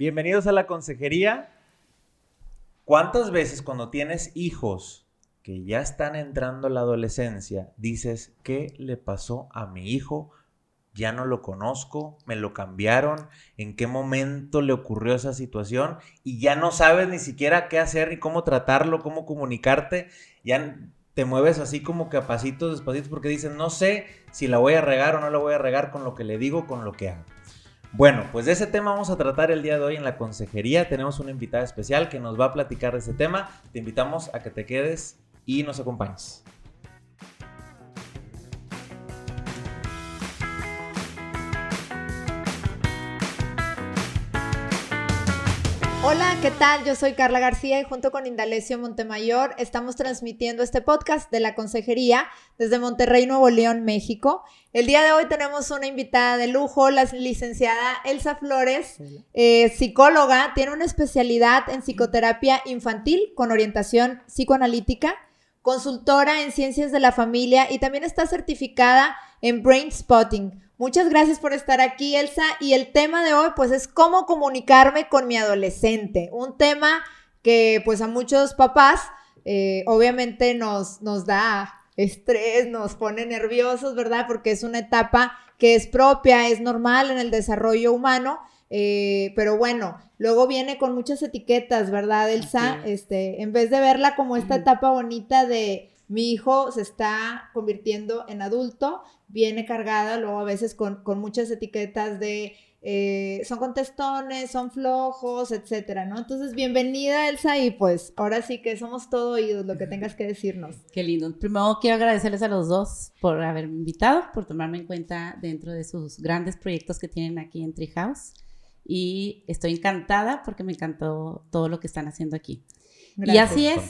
Bienvenidos a la consejería. ¿Cuántas veces cuando tienes hijos que ya están entrando a la adolescencia, dices, ¿qué le pasó a mi hijo? Ya no lo conozco, me lo cambiaron, en qué momento le ocurrió esa situación y ya no sabes ni siquiera qué hacer ni cómo tratarlo, cómo comunicarte, ya te mueves así como que a pasitos, porque dices, no sé si la voy a regar o no la voy a regar con lo que le digo, con lo que hago. Bueno, pues de ese tema vamos a tratar el día de hoy en la consejería. Tenemos una invitada especial que nos va a platicar de ese tema. Te invitamos a que te quedes y nos acompañes. Hola, ¿qué tal? Yo soy Carla García y junto con Indalecio Montemayor estamos transmitiendo este podcast de la Consejería desde Monterrey, Nuevo León, México. El día de hoy tenemos una invitada de lujo, la licenciada Elsa Flores, eh, psicóloga, tiene una especialidad en psicoterapia infantil con orientación psicoanalítica, consultora en ciencias de la familia y también está certificada en Brain Spotting Muchas gracias por estar aquí, Elsa. Y el tema de hoy, pues, es cómo comunicarme con mi adolescente. Un tema que, pues, a muchos papás, eh, obviamente nos, nos da estrés, nos pone nerviosos, ¿verdad? Porque es una etapa que es propia, es normal en el desarrollo humano. Eh, pero bueno, luego viene con muchas etiquetas, ¿verdad, Elsa? Este, en vez de verla como esta etapa bonita de mi hijo se está convirtiendo en adulto, viene cargada luego a veces con, muchas etiquetas de eh, son contestones, son flojos, etcétera, ¿no? Entonces, bienvenida Elsa y pues ahora sí que somos todo oídos, lo que tengas que decirnos. Qué lindo. Primero quiero agradecerles a los dos por haberme invitado, por tomarme en cuenta dentro de sus grandes proyectos que tienen aquí en Treehouse y estoy encantada porque me encantó todo lo que están haciendo aquí. Y así es.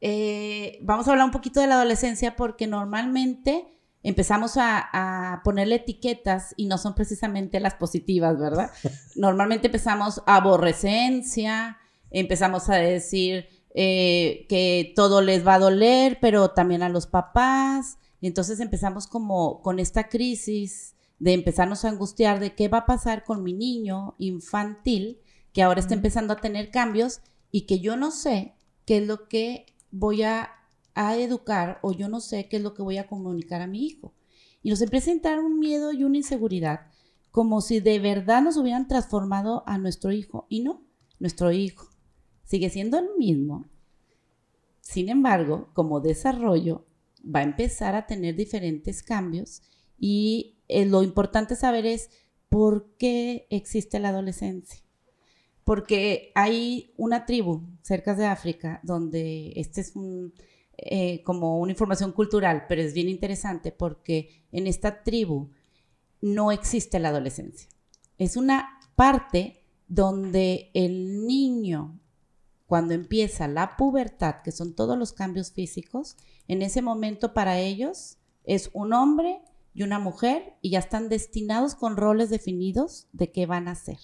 Eh, vamos a hablar un poquito de la adolescencia porque normalmente empezamos a, ponerle etiquetas y no son precisamente las positivas, ¿verdad? Normalmente empezamos aborrecencia, empezamos a decir eh, que todo les va a doler, pero también a los papás. Entonces empezamos como con esta crisis de empezarnos a angustiar de qué va a pasar con mi niño infantil que ahora está empezando a tener cambios y que yo no sé qué es lo que voy a, educar o yo no sé qué es lo que voy a comunicar a mi hijo. Y nos empieza a entrar un miedo y una inseguridad, como si de verdad nos hubieran transformado a nuestro hijo. Y no, nuestro hijo sigue siendo el mismo. Sin embargo, como desarrollo, va a empezar a tener diferentes cambios y eh, lo importante saber es por qué existe la adolescencia porque hay una tribu cerca de África donde este es eh, como una información cultural, pero es bien interesante porque en esta tribu no existe la adolescencia. Es una parte donde el niño, cuando empieza la pubertad, que son todos los cambios físicos, en ese momento para ellos es un hombre y una mujer y ya están destinados con roles definidos de qué van a ser.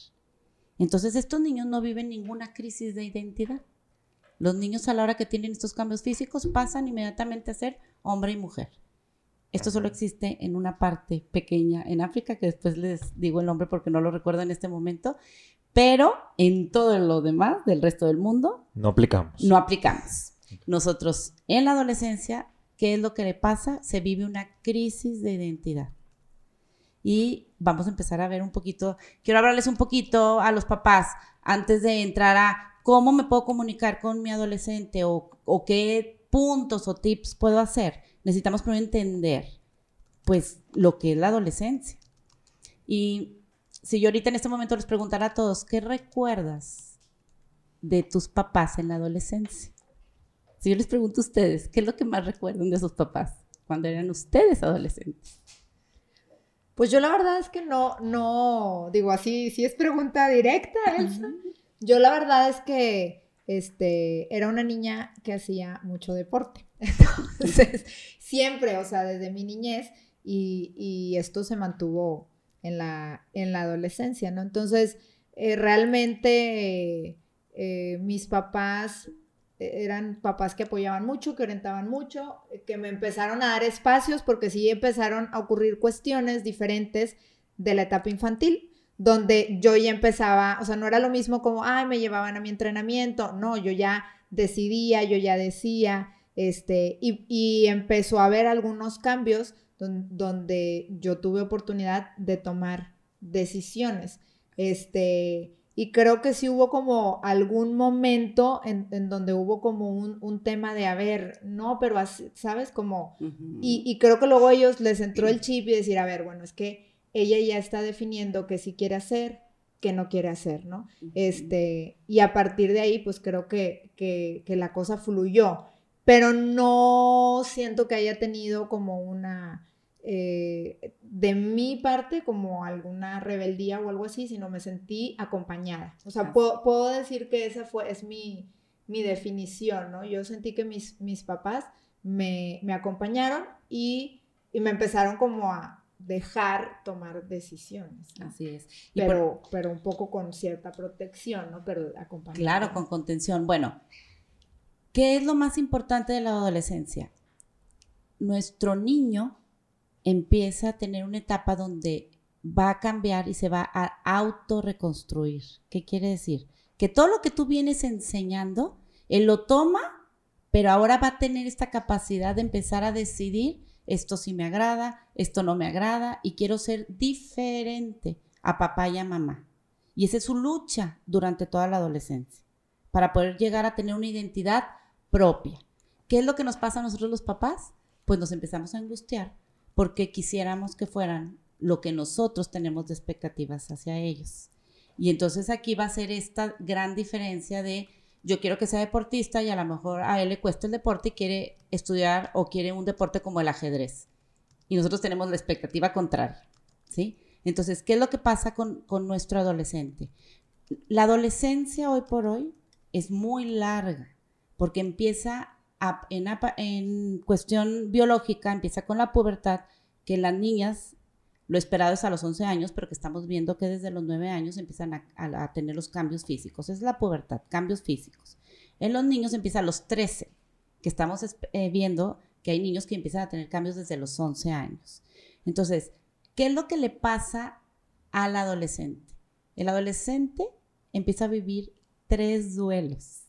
Entonces estos niños no viven ninguna crisis de identidad. Los niños a la hora que tienen estos cambios físicos pasan inmediatamente a ser hombre y mujer. Esto solo existe en una parte pequeña en África, que después les digo el nombre porque no lo recuerdo en este momento, pero en todo lo demás del resto del mundo no aplicamos. No aplicamos. Nosotros en la adolescencia, ¿qué es lo que le pasa? Se vive una crisis de identidad y vamos a empezar a ver un poquito, quiero hablarles un poquito a los papás antes de entrar a cómo me puedo comunicar con mi adolescente o, qué puntos o tips puedo hacer. Necesitamos primero entender, pues, lo que es la adolescencia. Y si yo ahorita en este momento les preguntara a todos, ¿qué recuerdas de tus papás en la adolescencia? Si yo les pregunto a ustedes, ¿qué es lo que más recuerdan de sus papás cuando eran ustedes adolescentes? Pues yo la verdad es que no, no, digo así, si es pregunta directa, Elsa. Yo la verdad es que, este, era una niña que hacía mucho deporte. Entonces, siempre, o sea, desde mi niñez, y, esto se mantuvo en la, en la adolescencia, ¿no? Entonces, eh, realmente eh, mis papás eran papás que apoyaban mucho, que orientaban mucho, eh, que me empezaron a dar espacios porque sí empezaron a ocurrir cuestiones diferentes de la etapa infantil, donde yo ya empezaba, o sea, no era lo mismo como, ay, me llevaban a mi entrenamiento, no, yo ya decidía, yo ya decía, este, y, empezó a haber algunos cambios donde yo tuve oportunidad de tomar decisiones, este, y creo que sí hubo como algún momento en, donde hubo como un, tema de, a ver, no, pero así, ¿sabes? Como, y, y, creo que luego a ellos les entró el chip y decir, a ver, bueno, es que ella ya está definiendo qué sí quiere hacer, qué no quiere hacer, ¿no? Este, y a partir de ahí, pues creo que, que, que la cosa fluyó, pero no siento que haya tenido como una eh, de mi parte como alguna rebeldía o algo así, sino me sentí acompañada. O sea, puedo, decir que esa fue, es mi, mi, definición, ¿no? Yo sentí que mis, mis papás me, me acompañaron y, y, me empezaron como a dejar tomar decisiones. Así es. pero, pero un poco con cierta protección, ¿no? Pero acompañada. Claro, con contención. Bueno, ¿qué es lo más importante de la adolescencia? Nuestro niño empieza a tener una etapa donde va a cambiar y se va a autorreconstruir. ¿Qué quiere decir? Que todo lo que tú vienes enseñando, él lo toma, pero ahora va a tener esta capacidad de empezar a decidir, esto sí me agrada, esto no me agrada, y quiero ser diferente a papá y a mamá. Y esa es su lucha durante toda la adolescencia, para poder llegar a tener una identidad propia. ¿Qué es lo que nos pasa a nosotros los papás? Pues nos empezamos a angustiar porque quisiéramos que fueran lo que nosotros tenemos de expectativas hacia ellos. Y entonces aquí va a ser esta gran diferencia de yo quiero que sea deportista y a lo mejor a él le cuesta el deporte y quiere estudiar o quiere un deporte como el ajedrez. Y nosotros tenemos la expectativa contraria, ¿sí? Entonces, ¿qué es lo que pasa con, nuestro adolescente? La adolescencia hoy por hoy es muy larga porque empieza en, cuestión biológica empieza con la pubertad, que las niñas, lo esperado es a los 11 años, pero que estamos viendo que desde los 9 años empiezan a, tener los cambios físicos. Es la pubertad, cambios físicos. En los niños empieza a los 13, que estamos eh, viendo que hay niños que empiezan a tener cambios desde los 11 años. Entonces, ¿qué es lo que le pasa al adolescente? El adolescente empieza a vivir tres duelos.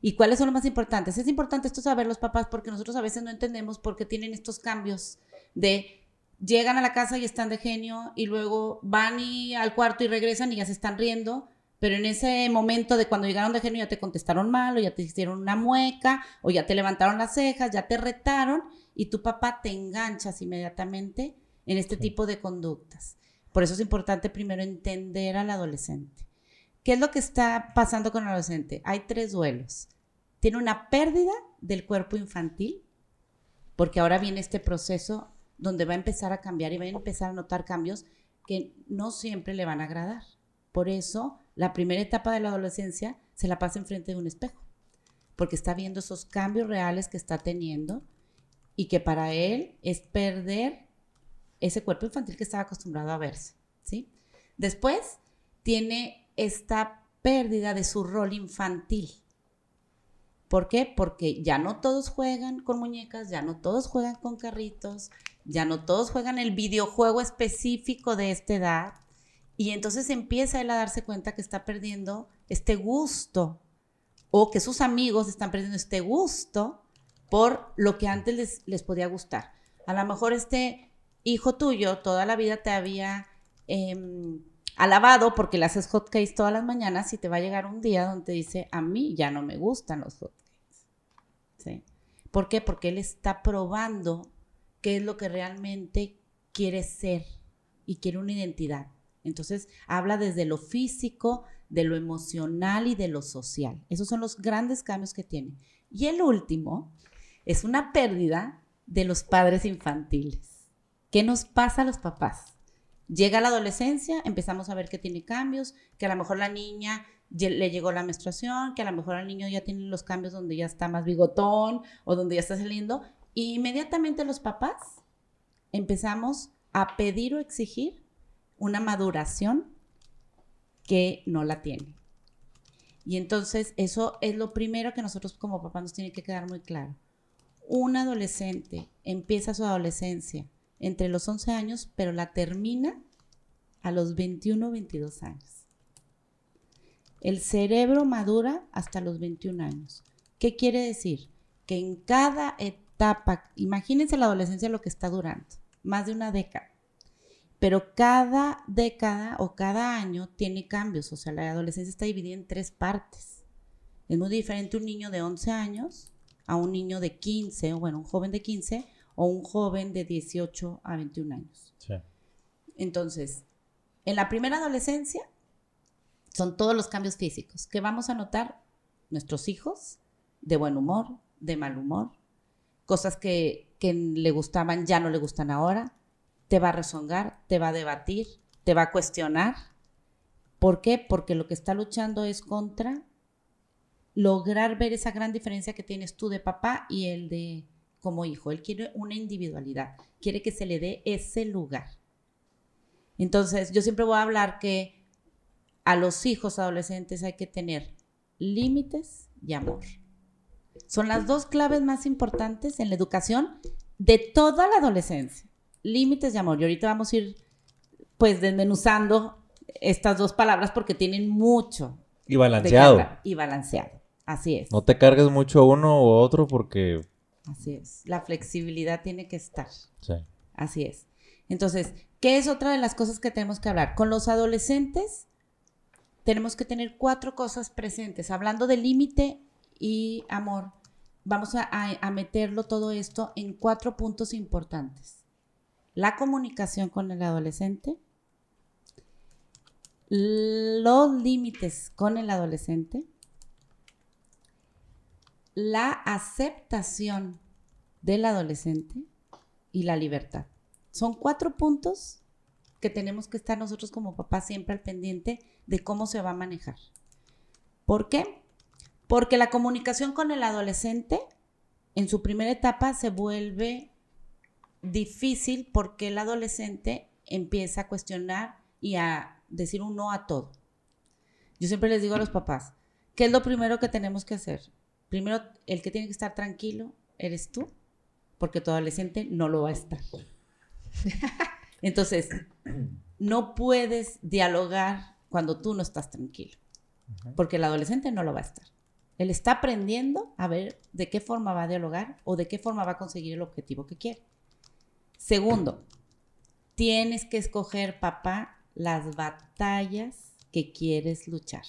¿Y cuáles son los más importantes? Es importante esto saber los papás porque nosotros a veces no entendemos por qué tienen estos cambios de llegan a la casa y están de genio y luego van y al cuarto y regresan y ya se están riendo, pero en ese momento de cuando llegaron de genio ya te contestaron mal o ya te hicieron una mueca o ya te levantaron las cejas, ya te retaron y tu papá te enganchas inmediatamente en este tipo de conductas. Por eso es importante primero entender al adolescente. ¿Qué es lo que está pasando con el adolescente? Hay tres duelos. Tiene una pérdida del cuerpo infantil, porque ahora viene este proceso donde va a empezar a cambiar y va a empezar a notar cambios que no siempre le van a agradar. Por eso, la primera etapa de la adolescencia se la pasa enfrente de un espejo, porque está viendo esos cambios reales que está teniendo y que para él es perder ese cuerpo infantil que estaba acostumbrado a verse, ¿sí? Después tiene esta pérdida de su rol infantil. ¿Por qué? Porque ya no todos juegan con muñecas, ya no todos juegan con carritos, ya no todos juegan el videojuego específico de esta edad. Y entonces empieza él a darse cuenta que está perdiendo este gusto o que sus amigos están perdiendo este gusto por lo que antes les, les podía gustar. A lo mejor este hijo tuyo toda la vida te había... Em, alabado porque le haces hotcakes todas las mañanas y te va a llegar un día donde dice, a mí ya no me gustan los hotcakes. ¿Sí? ¿Por qué? Porque él está probando qué es lo que realmente quiere ser y quiere una identidad. Entonces, habla desde lo físico, de lo emocional y de lo social. Esos son los grandes cambios que tiene. Y el último es una pérdida de los padres infantiles. ¿Qué nos pasa a los papás? Llega la adolescencia, empezamos a ver que tiene cambios, que a lo mejor la niña le llegó la menstruación, que a lo mejor el niño ya tiene los cambios donde ya está más bigotón o donde ya está saliendo. Y inmediatamente los papás empezamos a pedir o exigir una maduración que no la tiene. Y entonces eso es lo primero que nosotros como papás nos tiene que quedar muy claro. Un adolescente empieza su adolescencia entre los 11 años, pero la termina a los 21 o 22 años. El cerebro madura hasta los 21 años. ¿Qué quiere decir? Que en cada etapa, imagínense la adolescencia lo que está durando, más de una década. Pero cada década o cada año tiene cambios, o sea, la adolescencia está dividida en tres partes. Es muy diferente un niño de 11 años a un niño de 15, o bueno, un joven de 15 o un joven de 18 a 21 años. Entonces, en la primera adolescencia son todos los cambios físicos que vamos a notar nuestros hijos de buen humor, de mal humor, cosas que, que le gustaban ya no le gustan ahora, te va a rezongar, te va a debatir, te va a cuestionar. ¿Por qué? Porque lo que está luchando es contra lograr ver esa gran diferencia que tienes tú de papá y el de como hijo. Él quiere una individualidad, quiere que se le dé ese lugar. Entonces, yo siempre voy a hablar que a los hijos adolescentes hay que tener límites y amor. Son las dos claves más importantes en la educación de toda la adolescencia. Límites y amor. Y ahorita vamos a ir pues desmenuzando estas dos palabras porque tienen mucho. Y balanceado. Y balanceado. Así es. No te cargues mucho uno u otro porque... Así es. La flexibilidad tiene que estar. Sí. Así es. Entonces, ¿qué es otra de las cosas que tenemos que hablar? Con los adolescentes tenemos que tener cuatro cosas presentes. Hablando de límite y amor, vamos a, a, meterlo todo esto en cuatro puntos importantes. La comunicación con el adolescente, los límites con el adolescente, la aceptación del adolescente y la libertad. Son cuatro puntos que tenemos que estar nosotros como papás siempre al pendiente de cómo se va a manejar. ¿Por qué? Porque la comunicación con el adolescente en su primera etapa se vuelve difícil porque el adolescente empieza a cuestionar y a decir un no a todo. Yo siempre les digo a los papás, ¿qué es lo primero que tenemos que hacer? Primero el que tiene que estar tranquilo eres tú, porque tu adolescente no lo va a estar. Entonces, no puedes dialogar cuando tú no estás tranquilo, porque el adolescente no lo va a estar. Él está aprendiendo a ver de qué forma va a dialogar o de qué forma va a conseguir el objetivo que quiere. Segundo, tienes que escoger, papá, las batallas que quieres luchar.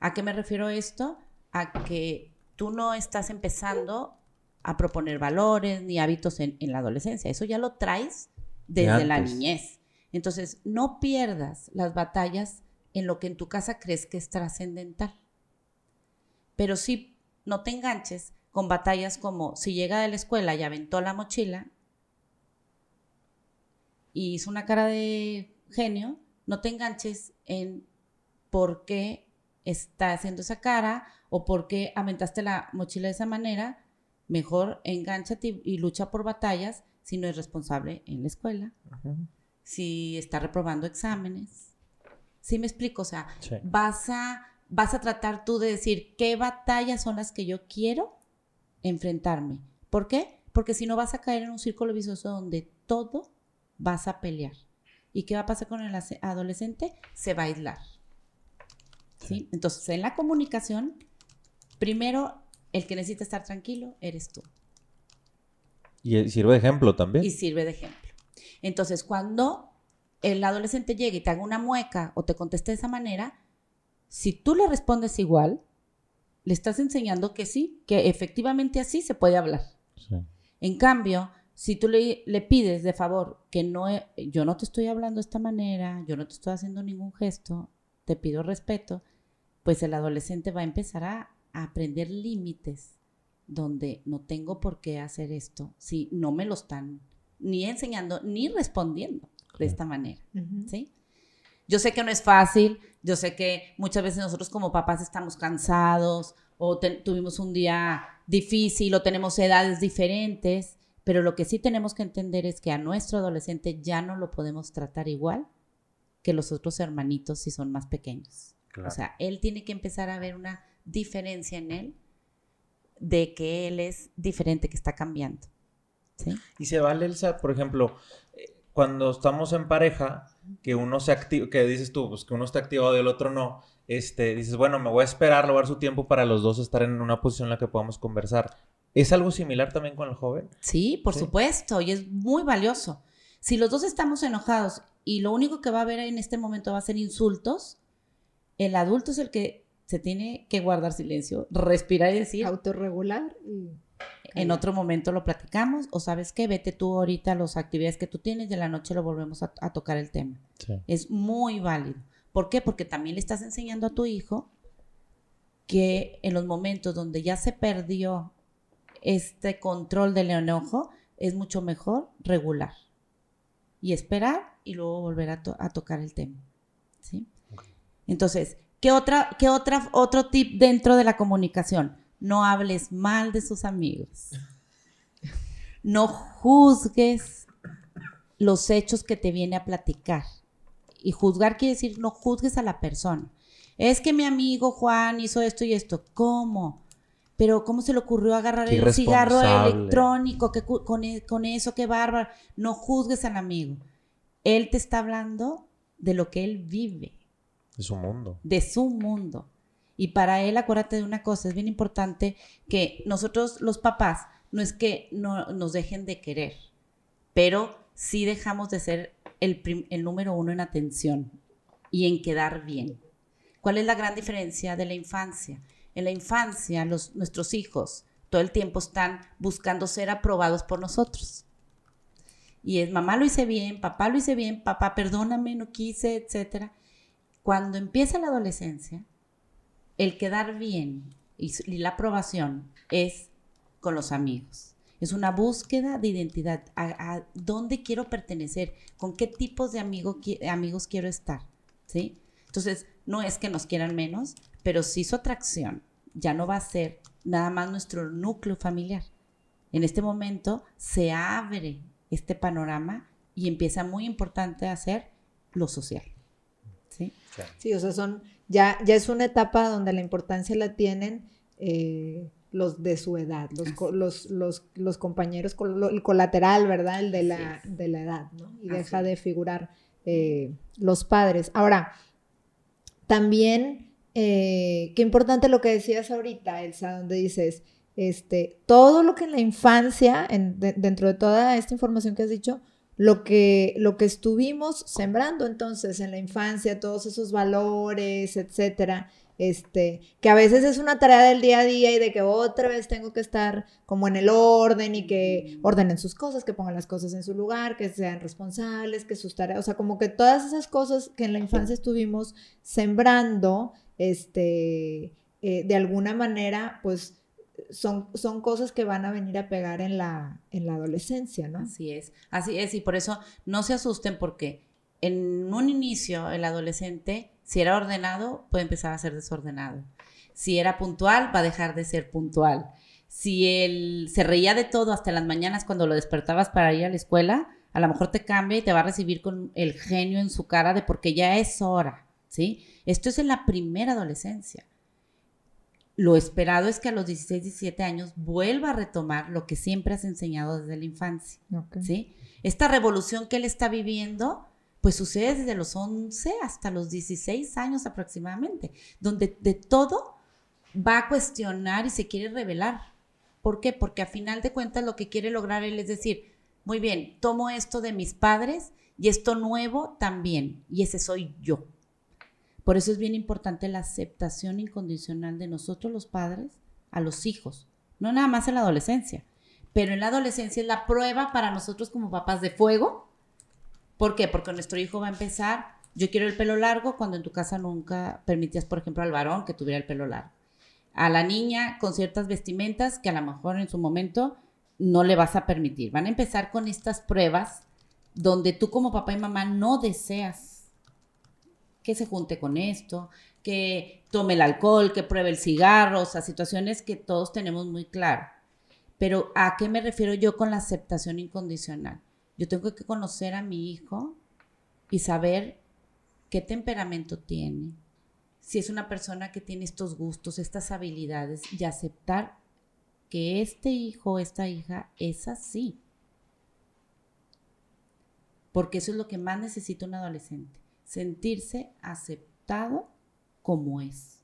¿A qué me refiero esto? A que tú no estás empezando a proponer valores ni hábitos en, la adolescencia. Eso ya lo traes desde la niñez. Entonces, no pierdas las batallas en lo que en tu casa crees que es trascendental. Pero sí, no te enganches con batallas como si llega de la escuela y aventó la mochila y hizo una cara de genio, no te enganches en por qué está haciendo esa cara o por qué aventaste la mochila de esa manera, mejor engánchate y, lucha por batallas si no es responsable en la escuela, si está reprobando exámenes. ¿Sí me explico? O sea, vas, a, vas a tratar tú de decir qué batallas son las que yo quiero enfrentarme. ¿Por qué? Porque si no vas a caer en un círculo vicioso donde todo vas a pelear. ¿Y qué va a pasar con el adolescente? Se va a aislar. ¿Sí? Entonces, en la comunicación Primero, el que necesita estar tranquilo eres tú. Y sirve de ejemplo también. Y sirve de ejemplo. Entonces, cuando el adolescente llega y te haga una mueca o te conteste de esa manera, si tú le respondes igual, le estás enseñando que sí, que efectivamente así se puede hablar. En cambio, si tú le, le, pides de favor que no, yo no te estoy hablando de esta manera, yo no te estoy haciendo ningún gesto, te pido respeto, pues el adolescente va a empezar a, aprender límites donde no tengo por qué hacer esto si no me lo están ni enseñando ni respondiendo de esta manera, ¿sí? Yo sé que no es fácil, yo sé que muchas veces nosotros como papás estamos cansados o tuvimos un día difícil o tenemos edades diferentes, pero lo que sí tenemos que entender es que a nuestro adolescente ya no lo podemos tratar igual que los otros hermanitos si son más pequeños. O sea, él tiene que empezar a ver una diferencia en él de que él es diferente, que está cambiando. ¿sí? Y se vale, Elsa, por ejemplo, cuando estamos en pareja, que uno se activa, que dices tú, pues que uno está activado y el otro no, este, dices, bueno, me voy a esperar, lograr su tiempo para los dos estar en una posición en la que podamos conversar. ¿Es algo similar también con el joven? Sí, por supuesto, y es muy valioso. Si los dos estamos enojados y lo único que va a haber en este momento va a ser insultos, el adulto es el que se tiene que guardar silencio, respirar y decir... Autorregular y en otro momento lo platicamos o sabes qué, vete tú ahorita a las actividades que tú tienes y en la noche lo volvemos a, tocar el tema. Es muy válido. ¿Por qué? Porque también le estás enseñando a tu hijo que en los momentos donde ya se perdió este control del enojo, es mucho mejor regular y esperar y luego volver a, tocar el tema. ¿sí? Entonces, ¿qué, otra, ¿qué otra, otro tip dentro de la comunicación? No hables mal de sus amigos. No juzgues los hechos que te viene a platicar. Y juzgar quiere decir no juzgues a la persona. Es que mi amigo Juan hizo esto y esto. ¿Cómo? Pero ¿cómo se le ocurrió agarrar el cigarro electrónico? Que con, e, con eso, qué bárbaro. No juzgues al amigo. Él te está hablando de lo que él vive. De su mundo. De su mundo. Y para él, acuérdate de una cosa, es bien importante que nosotros los papás, no es que no nos dejen de querer, pero sí dejamos de ser el, el número uno en atención y en quedar bien. ¿Cuál es la gran diferencia de la infancia? En la infancia, los, nuestros hijos todo el tiempo están buscando ser aprobados por nosotros. Y es, mamá lo hice bien, papá lo hice bien, papá perdóname, no quise, etc. Cuando empieza la adolescencia, el quedar bien y, la aprobación es con los amigos. Es una búsqueda de identidad. A, dónde quiero pertenecer? ¿Con qué tipos de amigos quiero estar? ¿Sí? Entonces, no es que nos quieran menos, pero sí su atracción ya no va a ser nada más nuestro núcleo familiar. En este momento se abre este panorama y empieza muy importante a ser lo social. ¿Sí? Sí, o sea, son ya, ya es una etapa donde la importancia la tienen eh, los de su edad, los, los, los, compañeros, el colateral, ¿verdad? El de la, de la edad, ¿no? Y deja de figurar eh, los padres. Ahora, también, eh, qué importante lo que decías ahorita, Elsa, donde dices, este, todo lo que en la infancia, dentro de toda esta información que has dicho, lo que, lo que estuvimos sembrando entonces en la infancia, todos esos valores, etcétera, este, que a veces es una tarea del día a día y de que otra vez tengo que estar como en el orden y que ordenen sus cosas, que pongan las cosas en su lugar, que sean responsables, que sus tareas, o sea, como que todas esas cosas que en la infancia estuvimos sembrando, este, eh, de alguna manera, pues son, son cosas que van a venir a pegar en la, en la adolescencia, ¿no? Así es, así es, y por eso no se asusten porque en un inicio el adolescente, si era ordenado, puede empezar a ser desordenado. Si era puntual, va a dejar de ser puntual. Si él se reía de todo hasta las mañanas cuando lo despertabas para ir a la escuela, a lo mejor te cambia y te va a recibir con el genio en su cara de porque ya es hora, ¿sí? Esto es en la primera adolescencia lo esperado es que a los 16, 17 años vuelva a retomar lo que siempre has enseñado desde la infancia. ¿sí? Esta revolución que él está viviendo, pues sucede desde los 11 hasta los 16 años aproximadamente, donde de todo va a cuestionar y se quiere revelar. ¿Por qué? Porque a final de cuentas lo que quiere lograr él es decir, muy bien, tomo esto de mis padres y esto nuevo también, y ese soy yo. Por eso es bien importante la aceptación incondicional de nosotros los padres a los hijos, no nada más en la adolescencia, pero en la adolescencia es la prueba para nosotros como papás de fuego. ¿Por qué? Porque nuestro hijo va a empezar, yo quiero el pelo largo cuando en tu casa nunca permitías, por ejemplo, al varón que tuviera el pelo largo. A la niña con ciertas vestimentas que a lo mejor en su momento no le vas a permitir. Van a empezar con estas pruebas donde tú como papá y mamá no deseas que se junte con esto, que tome el alcohol, que pruebe el cigarro, o sea, situaciones que todos tenemos muy claro. Pero ¿a qué me refiero yo con la aceptación incondicional? Yo tengo que conocer a mi hijo y saber qué temperamento tiene, si es una persona que tiene estos gustos, estas habilidades, y aceptar que este hijo esta hija es así. porque eso es lo que más necesita un adolescente, sentirse aceptado como es.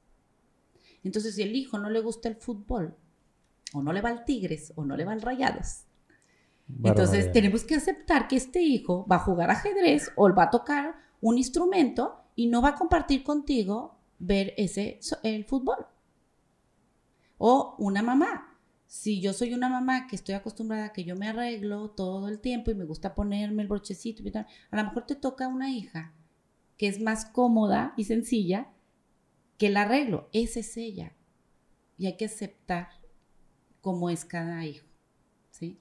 Entonces, si el hijo no le gusta el fútbol, o no le va al Tigres, o no le va al Rayados, entonces tenemos que aceptar que este hijo va a jugar ajedrez o va a tocar un instrumento y no va a compartir contigo ver ese el fútbol. O una mamá. Si yo soy una mamá que estoy acostumbrada a que yo me arreglo todo el tiempo y me gusta ponerme el brochecito y tal, a lo mejor te toca una hija que es más cómoda y sencilla que el arreglo. Esa es ella. Y hay que aceptar cómo es cada hijo. ¿sí?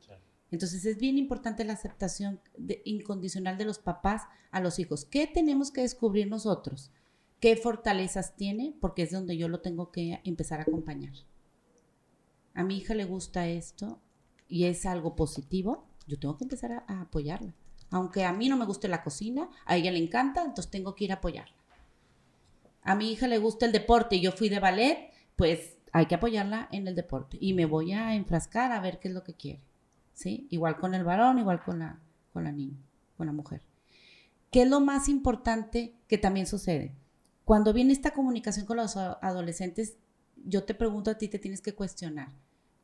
Entonces es bien importante la aceptación incondicional de los papás a los hijos. ¿Qué tenemos que descubrir nosotros? ¿Qué fortalezas tiene? Porque es donde yo lo tengo que empezar a acompañar. A mi hija le gusta esto y es algo positivo, yo tengo que empezar a, a apoyarla. Aunque a mí no me guste la cocina, a ella le encanta, entonces tengo que ir a apoyarla. A mi hija le gusta el deporte y yo fui de ballet, pues hay que apoyarla en el deporte y me voy a enfrascar a ver qué es lo que quiere. ¿sí? Igual con el varón, igual con la, con la niña, con la mujer. ¿Qué es lo más importante que también sucede? Cuando viene esta comunicación con los adolescentes, yo te pregunto a ti, te tienes que cuestionar.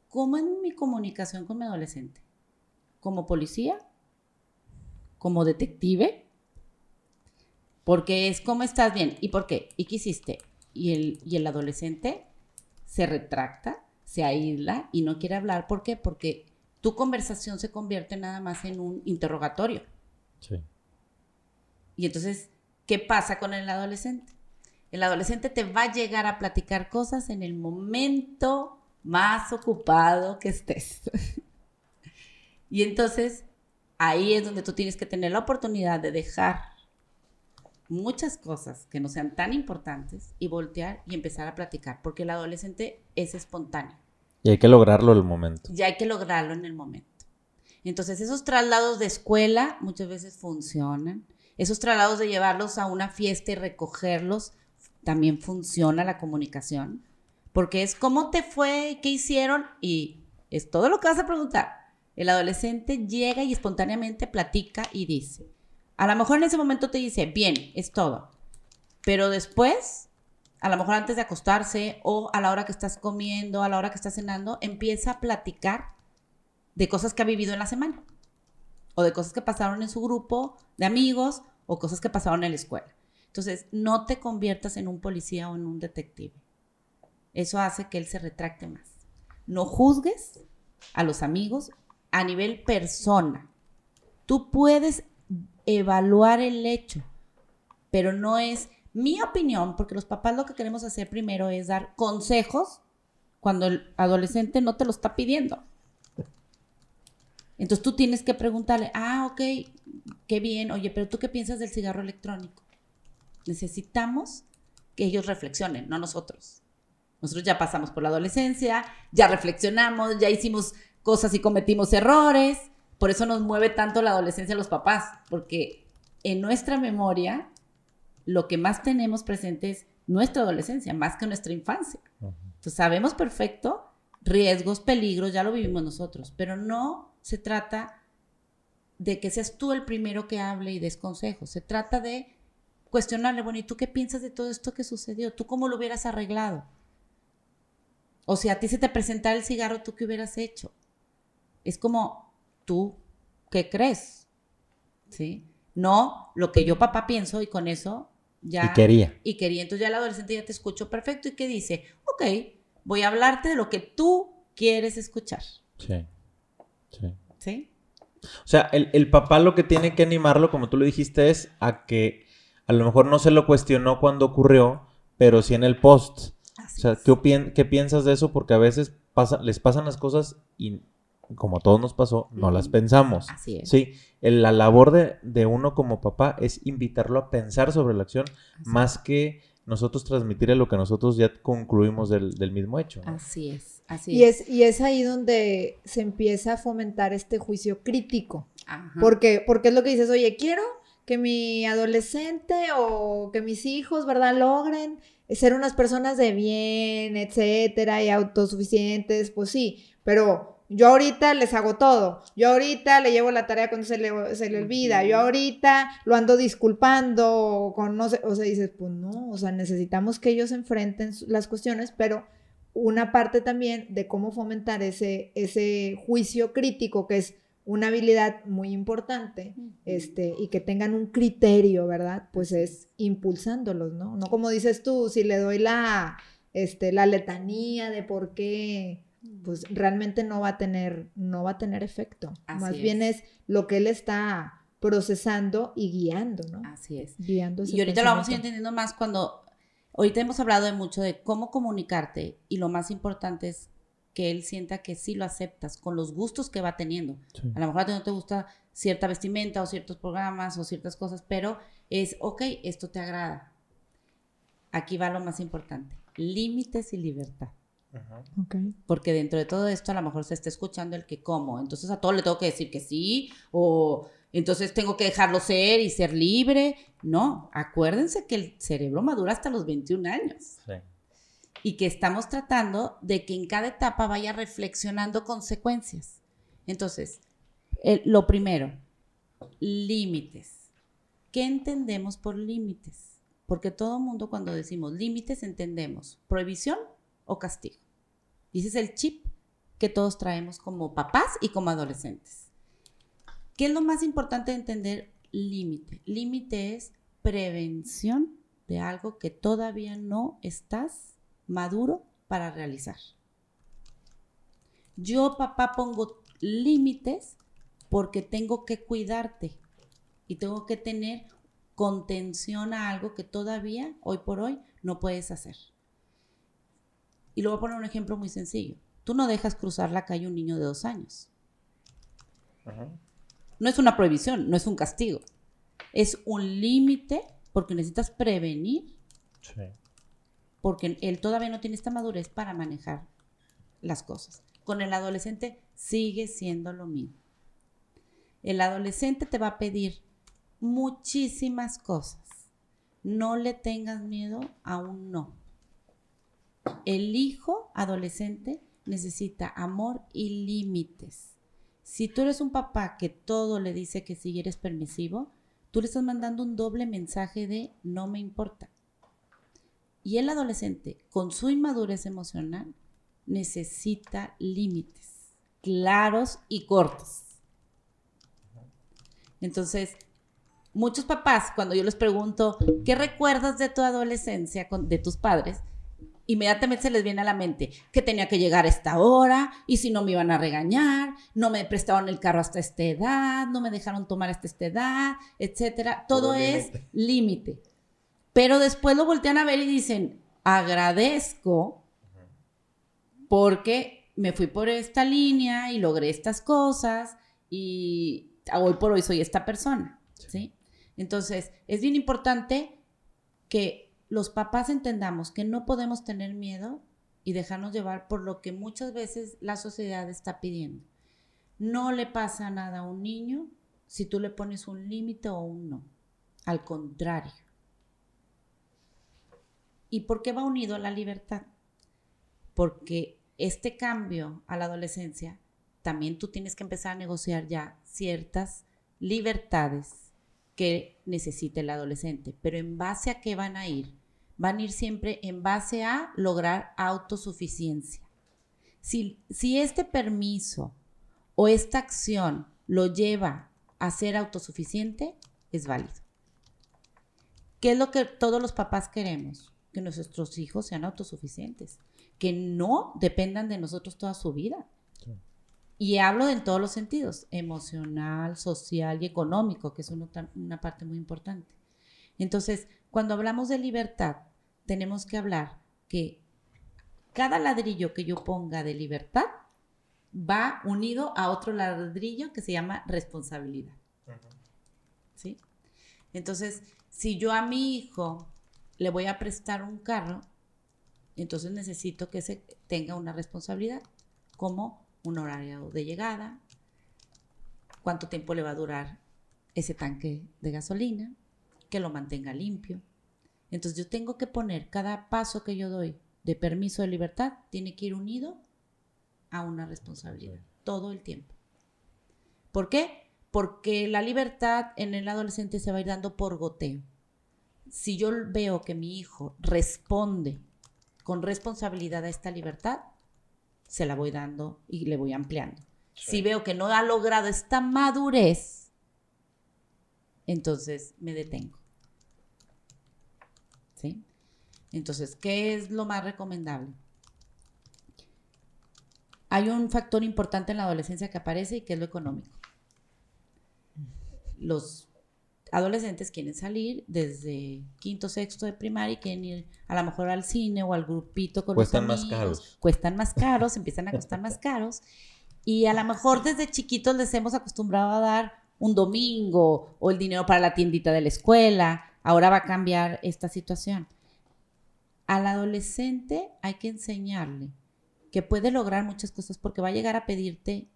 ¿Cómo es mi comunicación con mi adolescente? ¿Como policía? ¿Como detective? Porque es cómo estás bien. ¿Y por qué? ¿Y qué hiciste? Y el, y el adolescente se retracta, se aísla y no quiere hablar. ¿Por qué? Porque tu conversación se convierte nada más en un interrogatorio. Sí. Y entonces, ¿qué pasa con el adolescente? El adolescente te va a llegar a platicar cosas en el momento más ocupado que estés. y entonces, ahí es donde tú tienes que tener la oportunidad de dejar muchas cosas que no sean tan importantes y voltear y empezar a platicar, porque el adolescente es espontáneo. Y hay que lograrlo en el momento. Ya hay que lograrlo en el momento. Entonces, esos traslados de escuela muchas veces funcionan. Esos traslados de llevarlos a una fiesta y recogerlos, también funciona la comunicación. Porque es cómo te fue, qué hicieron y es todo lo que vas a preguntar. El adolescente llega y espontáneamente platica y dice. A lo mejor en ese momento te dice, bien, es todo. Pero después a lo mejor antes de acostarse o a la hora que estás comiendo, a la hora que estás cenando, empieza a platicar de cosas que ha vivido en la semana o de cosas que pasaron en su grupo de amigos o cosas que pasaron en la escuela. Entonces, no te conviertas en un policía o en un detective. Eso hace que él se retracte más. No juzgues a los amigos a nivel persona. Tú puedes evaluar el hecho, pero no es mi opinión, porque los papás lo que queremos hacer primero es dar consejos cuando el adolescente no te lo está pidiendo. Entonces tú tienes que preguntarle, ah, ok, qué bien, oye, pero tú qué piensas del cigarro electrónico? Necesitamos que ellos reflexionen, no nosotros. Nosotros ya pasamos por la adolescencia, ya reflexionamos, ya hicimos cosas y cometimos errores. Por eso nos mueve tanto la adolescencia a los papás, porque en nuestra memoria lo que más tenemos presente es nuestra adolescencia, más que nuestra infancia. Entonces sabemos perfecto riesgos, peligros, ya lo vivimos nosotros, pero no se trata de que seas tú el primero que hable y des consejos, se trata de cuestionarle, bueno, ¿y tú qué piensas de todo esto que sucedió? ¿Tú cómo lo hubieras arreglado? O si a ti se te presentara el cigarro, ¿tú qué hubieras hecho? Es como, ¿tú qué crees? ¿Sí? No lo que yo papá pienso y con eso y quería. Y quería. Entonces ya el adolescente ya te escuchó perfecto y que dice, ok, voy a hablarte de lo que tú quieres escuchar. Sí. Sí. ¿Sí? O sea, el, papá lo que tiene que animarlo, como tú lo dijiste, es a que a lo mejor no se lo cuestionó cuando ocurrió, pero sí en el post. o sea, ¿qué, ¿qué, piensas de eso? Porque a veces pasa, les pasan las cosas y como a todos nos pasó, no las pensamos. Así es. Sí, la labor de, uno como papá es invitarlo a pensar sobre la acción más que nosotros transmitirle lo que nosotros ya concluimos del, mismo hecho. Así es, así y es. Y es ahí donde se empieza a fomentar este juicio crítico. Porque, porque es lo que dices, oye, quiero que mi adolescente o que mis hijos, ¿verdad?, logren ser unas personas de bien, etcétera, y autosuficientes, pues sí, pero Yo ahorita les hago todo. Yo ahorita le llevo la tarea cuando se le, se le olvida. Yo ahorita lo ando disculpando con no sé, o sea, dices, pues no, o sea, necesitamos que ellos enfrenten las cuestiones, pero una parte también de cómo fomentar ese, ese juicio crítico que es una habilidad muy importante, este, y que tengan un criterio, ¿verdad? Pues es impulsándolos, ¿no? No como dices tú, si le doy la, este, la letanía de por qué, pues realmente no va a tener, no va a tener efecto. Más bien es lo que él está procesando y guiando, ¿no? Así es. Guiando Y ahorita lo vamos a ir entendiendo más cuando, ahorita hemos hablado de mucho de cómo comunicarte y lo más importante es que él sienta que sí lo aceptas con los gustos que va teniendo. Sí. A lo mejor a ti no te gusta cierta vestimenta o ciertos programas o ciertas cosas, pero es, ok, esto te agrada. Aquí va lo más importante, límites y libertad. Ajá. Ok. Porque dentro de todo esto a lo mejor se está escuchando el que como. Entonces a todo le tengo que decir que sí o entonces tengo que dejarlo ser y ser libre. No, acuérdense que el cerebro madura hasta los 21 años Sí. y que estamos tratando de que en cada etapa vaya reflexionando consecuencias. Entonces, el- lo primero, límites. ¿Qué entendemos por límites? Porque todo mundo cuando decimos límites entendemos prohibición o castigo. Ese es el chip que todos traemos como papás y como adolescentes. ¿Qué es lo más importante de entender límite? Límite es prevención de algo que todavía no estás maduro para realizar. Yo, papá, pongo límites porque tengo que cuidarte y tengo que tener contención a algo que todavía, hoy por hoy, no puedes hacer. Y le voy a poner un ejemplo muy sencillo. Tú no dejas cruzar la calle un niño de dos años. Ajá. No es una prohibición, no es un castigo. Es un límite porque necesitas prevenir, Sí. porque él todavía no tiene esta madurez para manejar las cosas. Con el adolescente sigue siendo lo mismo. El adolescente te va a pedir muchísimas cosas. No le tengas miedo a un no. El hijo adolescente necesita amor y límites. Si tú eres un papá que todo le dice que si eres permisivo, tú le estás mandando un doble mensaje de no me importa. Y el adolescente, con su inmadurez emocional, necesita límites claros y cortos. Entonces, muchos papás, cuando yo les pregunto, ¿qué recuerdas de tu adolescencia con- de tus padres? Inmediatamente se les viene a la mente que tenía que llegar a esta hora y si no me iban a regañar, no me prestaron el carro hasta esta edad, no me dejaron tomar hasta esta edad, etcétera. Todo Puro es límite. límite. Pero después lo voltean a ver y dicen, agradezco porque me fui por esta línea y logré estas cosas y hoy por hoy soy esta persona, ¿sí? Entonces, es bien importante que los papás entendamos que no podemos tener miedo y dejarnos llevar por lo que muchas veces la sociedad está pidiendo. No le pasa nada a un niño si tú le pones un límite o un no. Al contrario. ¿Y por qué va unido a la libertad? Porque este cambio a la adolescencia, también tú tienes que empezar a negociar ya ciertas libertades que necesita el adolescente. Pero en base a qué van a ir? Van a ir siempre en base a lograr autosuficiencia. Si, si este permiso o esta acción lo lleva a ser autosuficiente, es válido. ¿Qué es lo que todos los papás queremos? Que nuestros hijos sean autosuficientes, que no dependan de nosotros toda su vida. Sí. Y hablo en todos los sentidos, emocional, social y económico, que es uno una parte muy importante. Entonces, cuando hablamos de libertad, tenemos que hablar que cada ladrillo que yo ponga de libertad va unido a otro ladrillo que se llama responsabilidad. ¿sí? Entonces, si yo a mi hijo le voy a prestar un carro, entonces necesito que se tenga una responsabilidad, como un horario de llegada, cuánto tiempo le va a durar ese tanque de gasolina, que lo mantenga limpio. Entonces yo tengo que poner cada paso que yo doy de permiso de libertad, tiene que ir unido a una responsabilidad. Sí. todo el tiempo. ¿Por qué? Porque la libertad en el adolescente se va a ir dando por goteo. Si yo veo que mi hijo responde con responsabilidad a esta libertad, se la voy dando y le voy ampliando. Si veo que no ha logrado esta madurez, entonces me detengo. ¿Sí? Entonces, ¿qué es lo más recomendable? Hay un factor importante en la adolescencia que aparece y que es lo económico. Los adolescentes quieren salir desde quinto, sexto de primaria y quieren ir a lo mejor al cine o al grupito con Cuestan los más caros. Cuestan más caros, empiezan a costar más caros. Y a lo mejor desde chiquitos les hemos acostumbrado a dar un domingo o el dinero para la tiendita de la escuela. Ahora va a cambiar esta situación. Al adolescente hay que enseñarle que puede lograr muchas cosas porque va a llegar a pedirte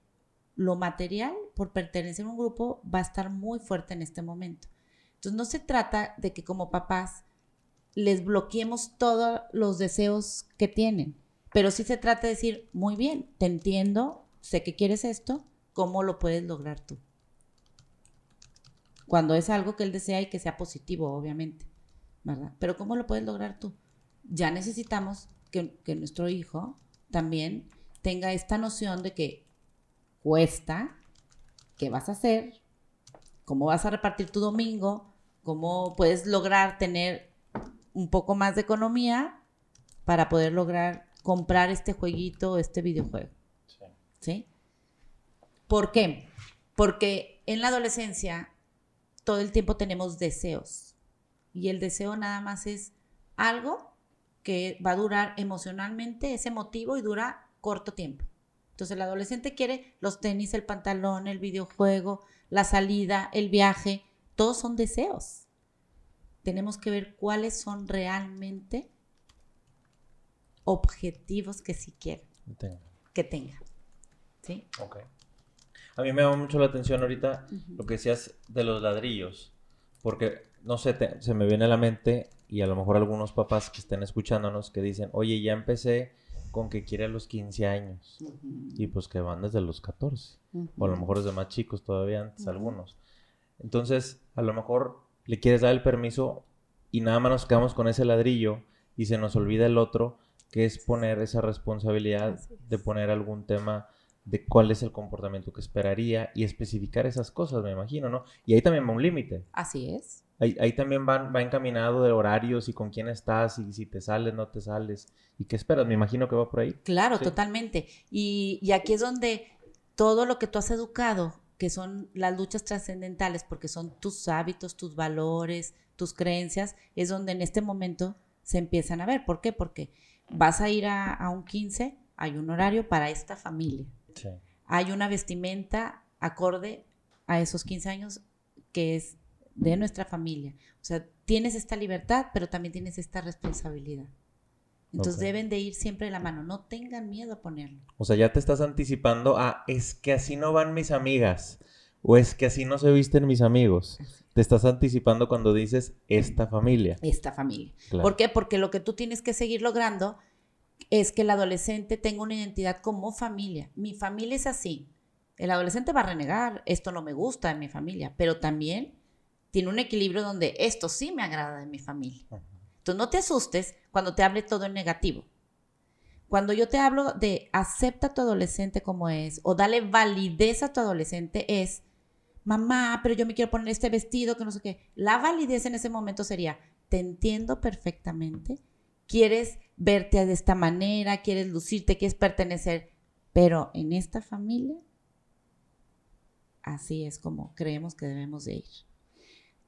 lo material por pertenecer a un grupo va a estar muy fuerte en este momento. Entonces no se trata de que como papás les bloqueemos todos los deseos que tienen, pero sí se trata de decir, muy bien, te entiendo, sé que quieres esto, ¿cómo lo puedes lograr tú? Cuando es algo que él desea y que sea positivo, obviamente, ¿verdad? Pero ¿cómo lo puedes lograr tú? Ya necesitamos que, que nuestro hijo también tenga esta noción de que cuesta, qué vas a hacer, cómo vas a repartir tu domingo, cómo puedes lograr tener un poco más de economía para poder lograr comprar este jueguito, este videojuego. ¿Sí? ¿Por qué? Porque en la adolescencia todo el tiempo tenemos deseos y el deseo nada más es algo que va a durar emocionalmente, es emotivo y dura corto tiempo. Entonces el adolescente quiere los tenis, el pantalón, el videojuego, la salida, el viaje, todos son deseos. Tenemos que ver cuáles son realmente objetivos que sí quieren, Tenga. que tenga. ¿Sí? Ok. A mí me llama mucho la atención ahorita lo que decías de los ladrillos. Porque, no sé, te- se me viene a la mente, y a lo mejor algunos papás que estén escuchándonos que dicen, oye, ya empecé con que quiere a los 15 años. Y pues que van desde los 14. O a lo mejor desde más chicos todavía antes, algunos. Entonces, a lo mejor le quieres dar el permiso y nada más nos quedamos con ese ladrillo y se nos olvida el otro, que es poner esa responsabilidad es. de poner algún tema de cuál es el comportamiento que esperaría y especificar esas cosas, me imagino, ¿no? Y ahí también va un límite. Así es. Ahí, ahí también van, va encaminado de horarios y con quién estás y si te sales, no te sales y qué esperas. Me imagino que va por ahí. Claro, Sí. totalmente. Y, y aquí es donde todo lo que tú has educado, que son las luchas trascendentales, porque son tus hábitos, tus valores, tus creencias, es donde en este momento se empiezan a ver. ¿Por qué? Porque vas a ir a, a un 15, hay un horario para esta familia. Sí. Hay una vestimenta acorde a esos 15 años que es de nuestra familia. O sea, tienes esta libertad, pero también tienes esta responsabilidad. Entonces Ok. deben de ir siempre de la mano. No tengan miedo a ponerlo. O sea, ya te estás anticipando a, es que así no van mis amigas. O es que así no se visten mis amigos. Te estás anticipando cuando dices esta familia. Esta familia. Claro. ¿Por qué? Porque lo que tú tienes que seguir logrando es que el adolescente tenga una identidad como familia. Mi familia es así. El adolescente va a renegar, esto no me gusta de mi familia, pero también tiene un equilibrio donde esto sí me agrada de mi familia. Entonces no te asustes cuando te hable todo en negativo. Cuando yo te hablo de acepta a tu adolescente como es o dale validez a tu adolescente es, mamá, pero yo me quiero poner este vestido que no sé qué. La validez en ese momento sería, te entiendo perfectamente, quieres verte de esta manera, quieres lucirte, quieres pertenecer, pero en esta familia, así es como creemos que debemos de ir.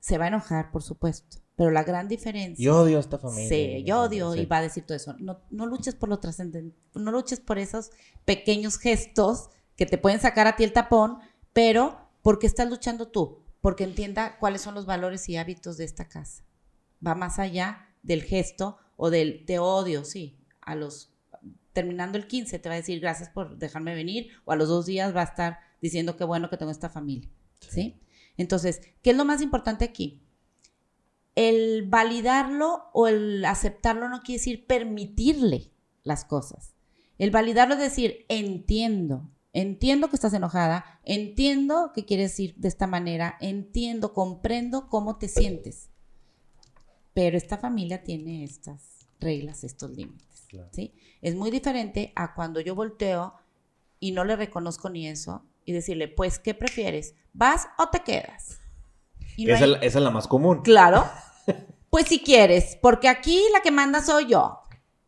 Se va a enojar, por supuesto, pero la gran diferencia... Yo odio a esta familia. Sí, yo odio Sí. y va a decir todo eso. No, no luches por lo trascendente, no luches por esos pequeños gestos que te pueden sacar a ti el tapón, pero ¿por qué estás luchando tú? Porque entienda cuáles son los valores y hábitos de esta casa. Va más allá del gesto o del te odio, sí. A los terminando el 15 te va a decir gracias por dejarme venir o a los dos días va a estar diciendo qué bueno que tengo esta familia, ¿sí? Entonces, ¿qué es lo más importante aquí? el validarlo o el aceptarlo no quiere decir permitirle las cosas. El validarlo es decir, entiendo, entiendo que estás enojada, entiendo que quieres ir de esta manera, entiendo, comprendo cómo te sientes. Pero esta familia tiene estas reglas, estos límites. ¿sí? Es muy diferente a cuando yo volteo y no le reconozco ni eso y decirle, pues, ¿qué prefieres? ¿Vas o te quedas? Y esa, es la más común. Claro. Pues si quieres, porque aquí la que manda soy yo.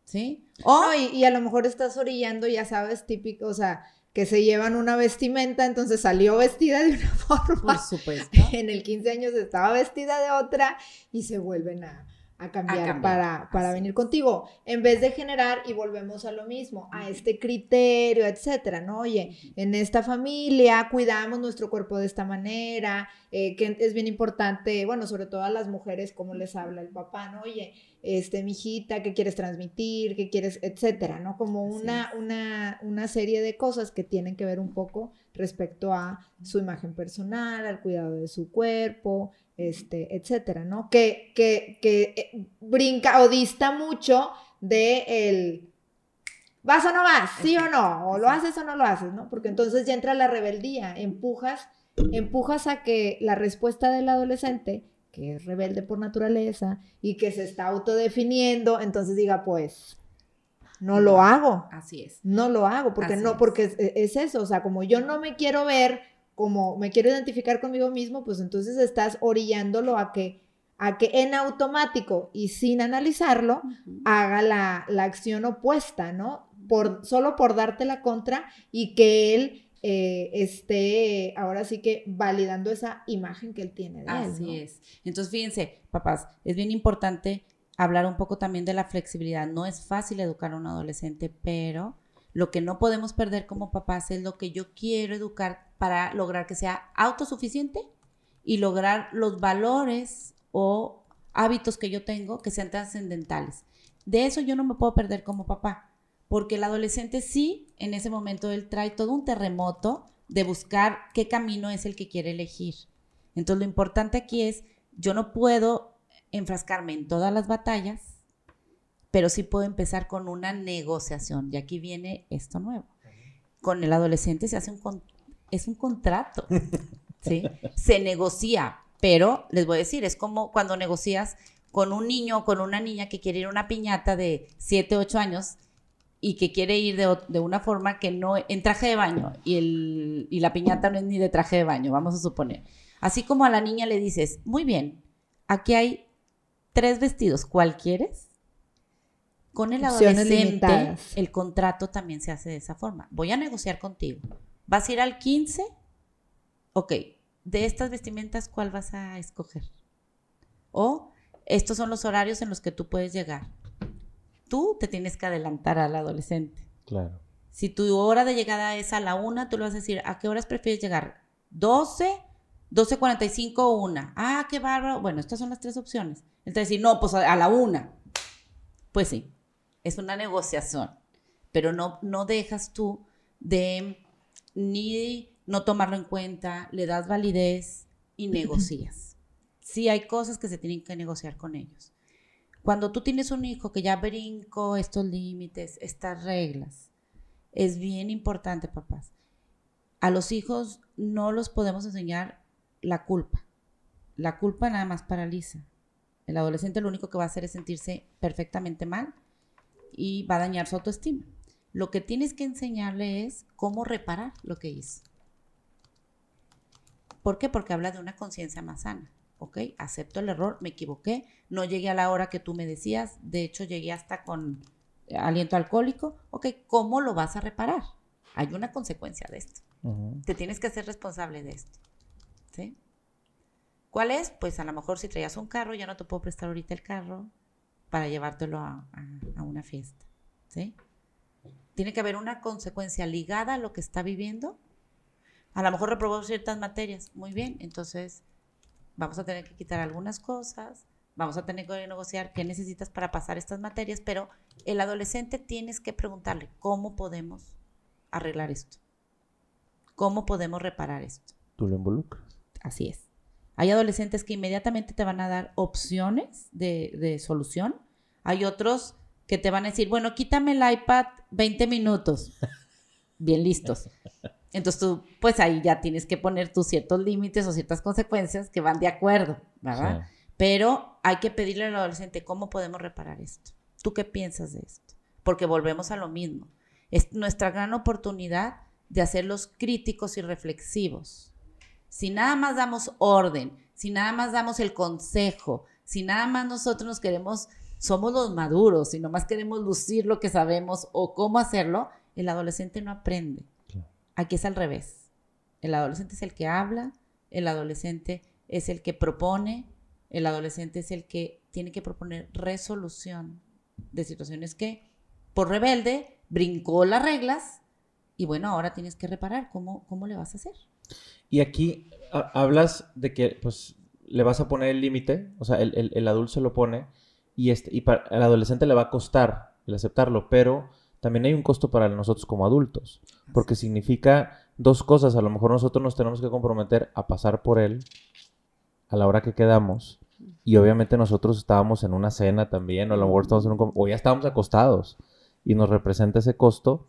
¿Sí? O, y, a lo mejor estás orillando, ya sabes, típico, o sea, que se llevan una vestimenta, entonces salió vestida de una forma. Por supuesto. En el 15 años estaba vestida de otra y se vuelven a, a cambiar, para, para venir contigo, en vez de generar, y volvemos a lo mismo, a este criterio, etcétera, ¿no? Oye, en esta familia cuidamos nuestro cuerpo de esta manera, eh, que es bien importante, bueno, sobre todo a las mujeres, cómo les habla el papá, ¿no? Oye, este, mijita, ¿qué quieres transmitir? ¿Qué quieres? Etcétera, ¿no? Como una, una, una serie de cosas que tienen que ver un poco respecto a su imagen personal, al cuidado de su cuerpo, este, etcétera, ¿no? Que, que, que eh, brinca o dista mucho de el vas o no vas, sí o no, o lo haces o no lo haces, ¿no? Porque entonces ya entra la rebeldía, empujas, empujas a que la respuesta del adolescente, que es rebelde por naturaleza y que se está autodefiniendo, entonces diga, pues, no lo hago. Así es. No lo hago, porque no, porque es, es, eso, o sea, como yo no me quiero ver como me quiero identificar conmigo mismo, pues entonces estás orillándolo a que, a que en automático y sin analizarlo haga la, acción opuesta, ¿no? Por, solo por darte la contra y que él eh, esté ahora sí que validando esa imagen que él tiene de Así es. Entonces, fíjense, papás, es bien importante hablar un poco también de la flexibilidad. No es fácil educar a un adolescente, pero lo que no podemos perder como papás es lo que yo quiero educar para lograr que sea autosuficiente y lograr los valores o hábitos que yo tengo que sean trascendentales. De eso yo no me puedo perder como papá, porque el adolescente sí, en ese momento él trae todo un terremoto de buscar qué camino es el que quiere elegir. Entonces lo importante aquí es, yo no puedo enfrascarme en todas las batallas, pero sí puedo empezar con una negociación. Y aquí viene esto nuevo. Con el adolescente se hace un, es un contrato, ¿sí? Se negocia, pero les voy a decir, es como cuando negocias con un niño o con una niña que quiere ir a una piñata de 7, 8 años y que quiere ir de, una forma que no, en traje de baño, y, el, y la piñata no es ni de traje de baño, vamos a suponer. Así como a la niña le dices, muy bien, aquí hay tres vestidos, ¿cuál quieres? Con el adolescente, el contrato también se hace de esa forma. Voy a negociar contigo ¿Vas a ir al 15? Ok, de estas vestimentas, ¿cuál vas a escoger? O estos son los horarios en los que tú puedes llegar. Tú te tienes que adelantar al adolescente. Claro. Si tu hora de llegada es a la una, tú le vas a decir, ¿a qué horas prefieres llegar? ¿12? 12.45 o una. Ah, qué bárbaro. Bueno, estas son las tres opciones. Entonces, decir, no, pues a la una. Pues sí, es una negociación. Pero no, no dejas tú de ni no tomarlo en cuenta, le das validez y negocias. Sí hay cosas que se tienen que negociar con ellos. Cuando tú tienes un hijo que ya brincó estos límites, estas reglas, es bien importante, papás. A los hijos no los podemos enseñar la culpa. La culpa nada más paraliza. El adolescente lo único que va a hacer es sentirse perfectamente mal y va a dañar su autoestima. Lo que tienes que enseñarle es cómo reparar lo que hizo. ¿Por qué? Porque habla de una conciencia más sana. ¿Ok? Acepto el error, me equivoqué, no llegué a la hora que tú me decías, de hecho llegué hasta con aliento alcohólico. ¿Ok? ¿Cómo lo vas a reparar? Hay una consecuencia de esto. Te tienes que hacer responsable de esto. ¿Sí? ¿Cuál es? Pues a lo mejor si traías un carro, ya no te puedo prestar ahorita el carro para llevártelo a, a una fiesta. ¿Sí? tiene que haber una consecuencia ligada a lo que está viviendo. A lo mejor reprobó ciertas materias. Muy bien, entonces vamos a tener que quitar algunas cosas, vamos a tener que negociar qué necesitas para pasar estas materias, pero el adolescente tienes que preguntarle cómo podemos arreglar esto, cómo podemos reparar esto. Tú lo involucras. Así es. Hay adolescentes que inmediatamente te van a dar opciones de, de solución. Hay otros que te van a decir, bueno, quítame el iPad 20 minutos. Bien listos. Entonces tú, pues ahí ya tienes que poner tus ciertos límites o ciertas consecuencias que van de acuerdo, ¿verdad? Sí. Pero hay que pedirle al adolescente cómo podemos reparar esto. ¿Tú qué piensas de esto? Porque volvemos a lo mismo. Es nuestra gran oportunidad de hacerlos críticos y reflexivos. Si nada más damos orden, si nada más damos el consejo, si nada más nosotros nos queremos, somos los maduros, si nomás queremos lucir lo que sabemos o cómo hacerlo, el adolescente no aprende. Aquí es al revés. El adolescente es el que habla, el adolescente es el que propone, el adolescente es el que tiene que proponer resolución de situaciones que por rebelde brincó las reglas y bueno, ahora tienes que reparar. ¿Cómo, cómo le vas a hacer? Y aquí ha- hablas de que pues le vas a poner el límite, o sea, el, el- el adulto se lo pone y, este, y para el adolescente le va a costar el aceptarlo, pero también hay un costo para nosotros como adultos, porque significa dos cosas, a lo mejor nosotros nos tenemos que comprometer a pasar por él a la hora que quedamos y obviamente nosotros estábamos en una cena también, o a lo mejor estamos en un, o ya estábamos acostados y nos representa ese costo,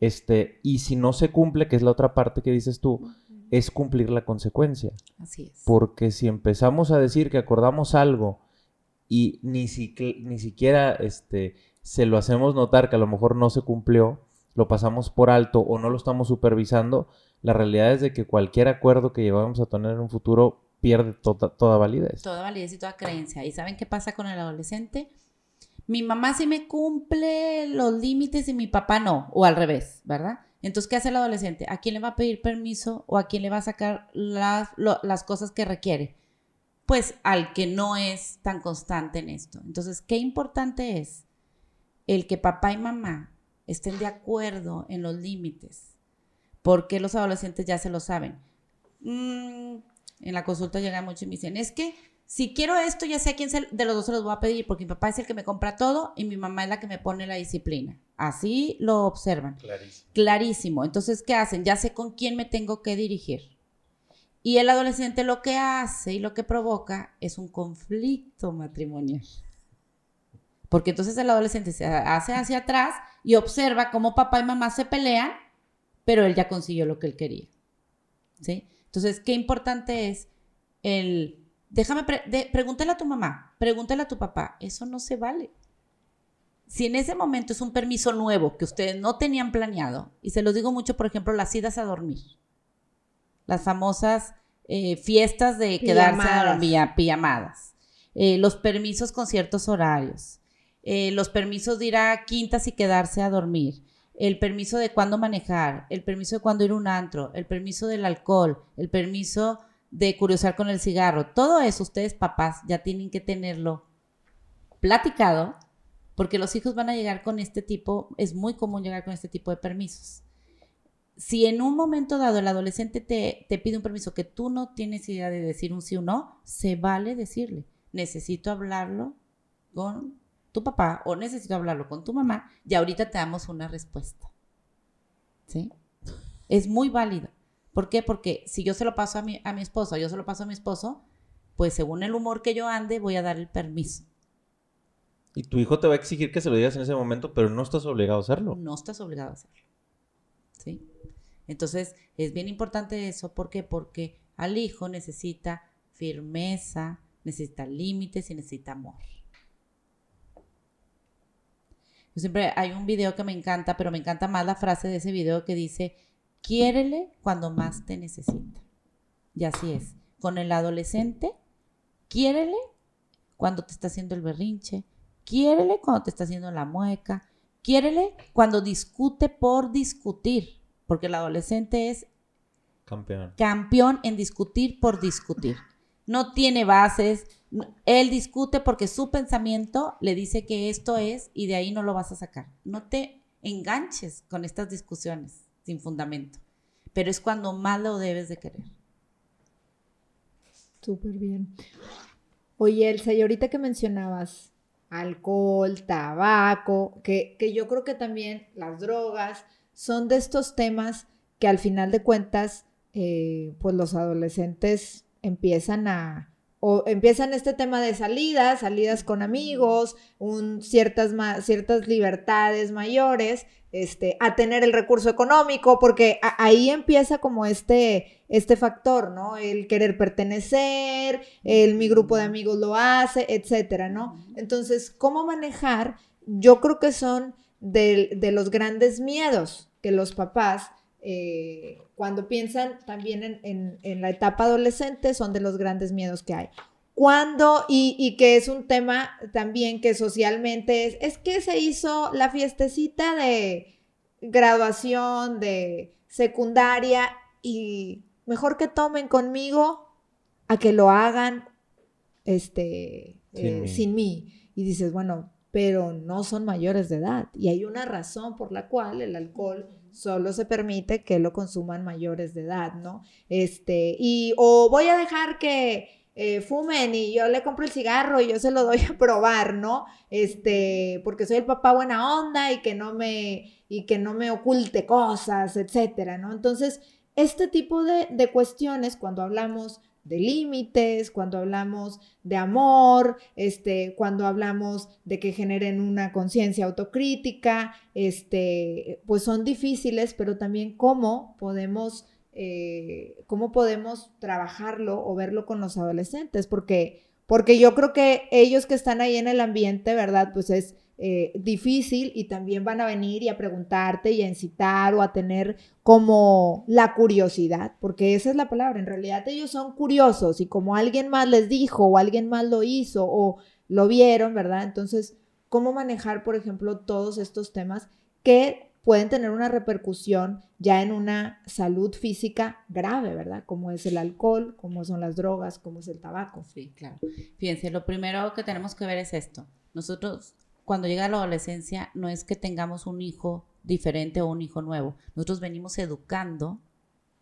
este, y si no se cumple, que es la otra parte que dices tú, es cumplir la consecuencia. Así es. Porque si empezamos a decir que acordamos algo y ni, siqui- ni siquiera este, se lo hacemos notar que a lo mejor no se cumplió, lo pasamos por alto o no lo estamos supervisando, la realidad es de que cualquier acuerdo que llevamos a tener en un futuro pierde tota- toda validez. toda validez y toda creencia. ¿Y saben qué pasa con el adolescente? Mi mamá sí me cumple los límites y mi papá no, o al revés, ¿verdad? Entonces, ¿qué hace el adolescente? ¿A quién le va a pedir permiso o a quién le va a sacar las, cosas que requiere? Pues al que no es tan constante en esto. Entonces, qué importante es el que papá y mamá estén de acuerdo en los límites, porque los adolescentes ya se lo saben. Mm, en la consulta llega mucho y me dicen, es que si quiero esto, ya sé a quién se- de los dos se los voy a pedir, porque mi papá es el que me compra todo y mi mamá es la que me pone la disciplina. Así lo observan. Clarísimo. Entonces, ¿qué hacen? Ya sé con quién me tengo que dirigir. Y el adolescente lo que hace y lo que provoca es un conflicto matrimonial. Porque entonces el adolescente se hace hacia atrás y observa cómo papá y mamá se pelean, pero él ya consiguió lo que él quería. ¿Sí? Entonces, qué importante es el, déjame, pre- de- pregúntale a tu mamá, pregúntale a tu papá, eso no se vale. Si en ese momento es un permiso nuevo que ustedes no tenían planeado, y se los digo mucho, por ejemplo, las idas a dormir, las famosas eh, fiestas de quedarse a dormir, pijamadas, eh, los permisos con ciertos horarios, eh, los permisos de ir a quintas y quedarse a dormir, el permiso de cuándo manejar, el permiso de cuándo ir a un antro, el permiso del alcohol, el permiso de curiosar con el cigarro, todo eso ustedes papás ya tienen que tenerlo platicado porque los hijos van a llegar con este tipo, es muy común llegar con este tipo de permisos. Si en un momento dado el adolescente te, te pide un permiso que tú no tienes idea de decir un sí o no, se vale decirle, necesito hablarlo con tu papá o necesito hablarlo con tu mamá y ahorita te damos una respuesta. ¿Sí? Es muy válido. ¿Por qué? Porque si yo se lo paso a mi, a mi esposo, yo se lo paso a mi esposo, pues según el humor que yo ande, voy a dar el permiso. Y tu hijo te va a exigir que se lo digas en ese momento, pero no estás obligado a hacerlo. No estás obligado a hacerlo. ¿Sí? Entonces, es bien importante eso. ¿Por qué? Porque al hijo necesita firmeza, necesita límites y necesita amor. Yo siempre hay un video que me encanta, pero me encanta más la frase de ese video que dice, quiérele cuando más te necesita. Y así es. Con el adolescente, quiérele cuando te está haciendo el berrinche, quiérele cuando te está haciendo la mueca, quiérele cuando discute por discutir, porque el adolescente es Campeón. campeón en discutir por discutir. No tiene bases, él discute porque su pensamiento le dice que esto es y de ahí no lo vas a sacar. No te enganches con estas discusiones sin fundamento, pero es cuando más lo debes de querer. Súper bien. Oye, Elsa, y ahorita que mencionabas alcohol, tabaco, que, que yo creo que también las drogas son de estos temas que al final de cuentas, eh, pues los adolescentes empiezan a, o empiezan este tema de salidas, salidas con amigos, un, ciertas, ciertas libertades mayores, este, a tener el recurso económico, porque ahí empieza como este, este factor, ¿no? El querer pertenecer, el mi grupo de amigos lo hace, etcétera, ¿no? Entonces, ¿cómo manejar? Yo creo que son de, de los grandes miedos que los papás eh, cuando piensan también en, la etapa adolescente, son de los grandes miedos que hay. Cuando, y, que es un tema también que socialmente es, es que se hizo la fiestecita de graduación, de secundaria, y mejor que tomen conmigo a que lo hagan este, sin, eh, sin mí. Y dices, bueno, pero no son mayores de edad. Y hay una razón por la cual el alcohol solo se permite que lo consuman mayores de edad, ¿no? Este, y o voy a dejar que eh, fumen y yo le compro el cigarro y yo se lo doy a probar, ¿no? Este, porque soy el papá buena onda y que no me, y que no me oculte cosas, etcétera, ¿no? Entonces, este tipo de, de cuestiones, cuando hablamos de límites, cuando hablamos de amor, este, cuando hablamos de que generen una conciencia autocrítica, este, pues son difíciles, pero también cómo podemos, eh, cómo podemos trabajarlo o verlo con los adolescentes, porque, porque yo creo que ellos que están ahí en el ambiente, ¿verdad? Pues es eh, difícil y también van a venir y a preguntarte y a incitar o a tener como la curiosidad, porque esa es la palabra, en realidad ellos son curiosos y como alguien más les dijo o alguien más lo hizo o lo vieron, ¿verdad? Entonces, ¿cómo manejar, por ejemplo, todos estos temas que pueden tener una repercusión ya en una salud física grave, ¿verdad? Como es el alcohol, como son las drogas, como es el tabaco. Sí, claro. Fíjense, lo primero que tenemos que ver es esto. Nosotros cuando llega la adolescencia no es que tengamos un hijo diferente o un hijo nuevo. Nosotros venimos educando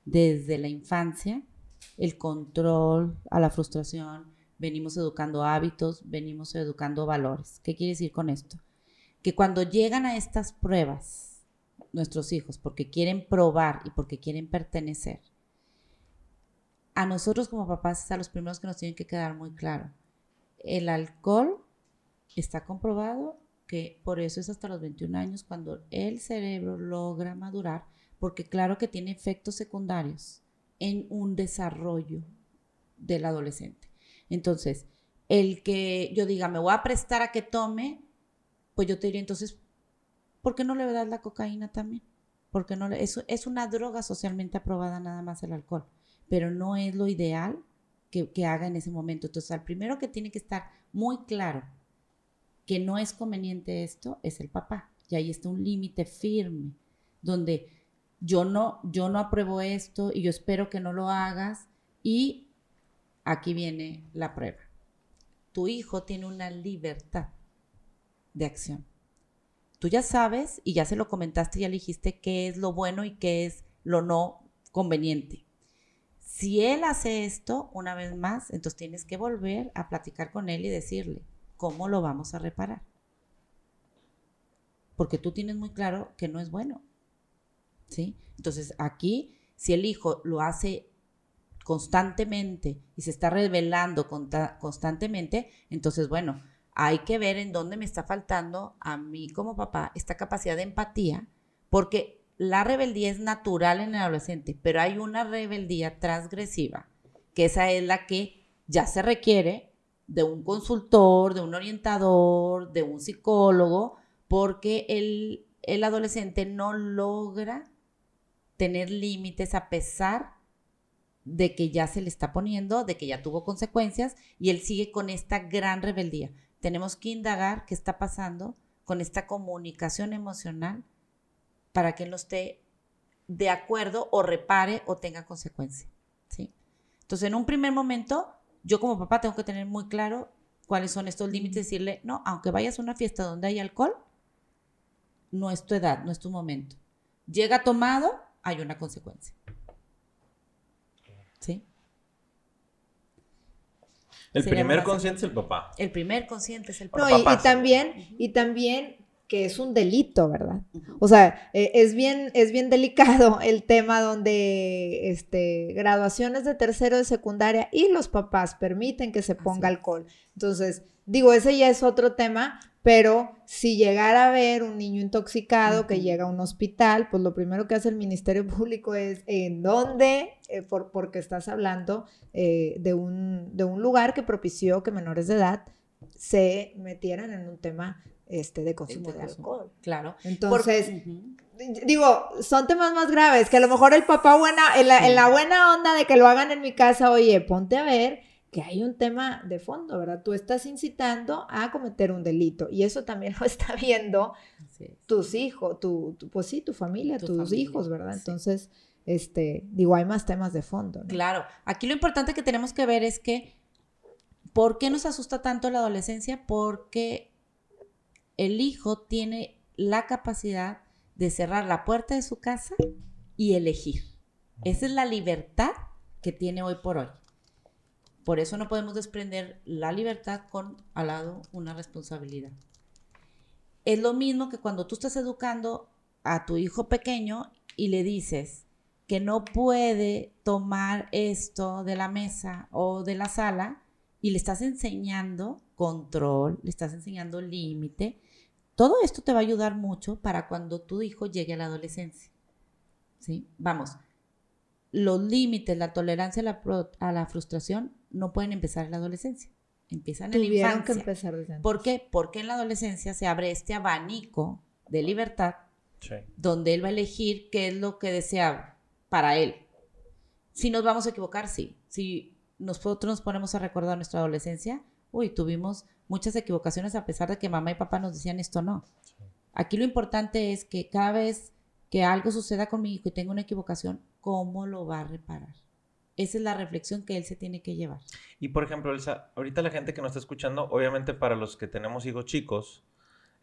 desde la infancia el control a la frustración, venimos educando hábitos, venimos educando valores. ¿Qué quiere decir con esto? Que cuando llegan a estas pruebas nuestros hijos porque quieren probar y porque quieren pertenecer, a nosotros como papás es a los primeros que nos tienen que quedar muy claro. El alcohol está comprobado que por eso es hasta los 21 años cuando el cerebro logra madurar, porque claro que tiene efectos secundarios en un desarrollo del adolescente. Entonces, el que yo diga, me voy a prestar a que tome, pues yo te diría, entonces, ¿por qué no le das la cocaína también? Porque no es, es una droga socialmente aprobada nada más el alcohol, pero no es lo ideal que, que haga en ese momento. Entonces, al primero que tiene que estar muy claro que no es conveniente esto es el papá. Y ahí está un límite firme, donde yo no, yo no apruebo esto y yo espero que no lo hagas. Y aquí viene la prueba. Tu hijo tiene una libertad de acción. Tú ya sabes y ya se lo comentaste, ya dijiste qué es lo bueno y qué es lo no conveniente. Si él hace esto una vez más, entonces tienes que volver a platicar con él y decirle, ¿cómo lo vamos a reparar? Porque tú tienes muy claro que no es bueno. ¿Sí? Entonces, aquí, si el hijo lo hace constantemente y se está revelando constantemente, entonces, bueno, hay que ver en dónde me está faltando a mí como papá esta capacidad de empatía, porque la rebeldía es natural en el adolescente, pero hay una rebeldía transgresiva, que esa es la que ya se requiere de un consultor, de un orientador, de un psicólogo, porque el, el adolescente no logra tener límites a pesar de que ya se le está poniendo, de que ya tuvo consecuencias y él sigue con esta gran rebeldía. Tenemos que indagar qué está pasando con esta comunicación emocional para que él no esté de acuerdo o repare o tenga consecuencia. ¿sí? Entonces, en un primer momento, yo como papá tengo que tener muy claro cuáles son estos límites, decirle, no, aunque vayas a una fiesta donde hay alcohol, no es tu edad, no es tu momento. Llega tomado, hay una consecuencia. ¿Sí? El primer consciente es el papá. El primer consciente es el papá. y, también, y también que es un delito, ¿verdad? O sea, eh, es, bien, es bien delicado el tema donde este, graduaciones de tercero de secundaria y los papás permiten que se ponga alcohol. Entonces, digo, ese ya es otro tema, pero si llegara a ver un niño intoxicado que llega a un hospital, pues lo primero que hace el Ministerio Público es en dónde, eh, por, porque estás hablando eh, de, un, de un lugar que propició que menores de edad se metieran en un tema este, de consumo de, alcohol. Claro. Entonces, digo, son temas más graves, que a lo mejor el papá buena, en la, buena onda de que lo hagan en mi casa, oye, ponte a ver que hay un tema de fondo, ¿verdad? Tú estás incitando a cometer un delito y eso también lo está viendo tus hijos, tu, pues sí, tu familia, tus hijos, ¿verdad? Entonces, este, digo, hay más temas de fondo. Claro, aquí lo importante que tenemos que ver es que, ¿por qué nos asusta tanto la adolescencia? Porque el hijo tiene la capacidad de cerrar la puerta de su casa y elegir. Esa es la libertad que tiene hoy por hoy. Por eso no podemos desprender la libertad con al lado una responsabilidad. Es lo mismo que cuando tú estás educando a tu hijo pequeño y le dices que no puede tomar esto de la mesa o de la sala y le estás enseñando control, le estás enseñando límite, todo esto te va a ayudar mucho para cuando tu hijo llegue a la adolescencia. ¿Sí? Vamos, los límites, la tolerancia a la, frustración no pueden empezar en la adolescencia. Empiezan en la infancia. que empezar desde antes. ¿Por qué? Porque en la adolescencia se abre este abanico de libertad donde él va a elegir qué es lo que desea para él. Si nos vamos a equivocar, sí. Si nosotros nos ponemos a recordar nuestra adolescencia, uy, tuvimos muchas equivocaciones a pesar de que mamá y papá nos decían esto no. Aquí lo importante es que cada vez que algo suceda con mi hijo y tenga una equivocación, ¿cómo lo va a reparar? Esa es la reflexión que él se tiene que llevar. Y por ejemplo, Elsa, ahorita la gente que nos está escuchando, obviamente para los que tenemos hijos chicos,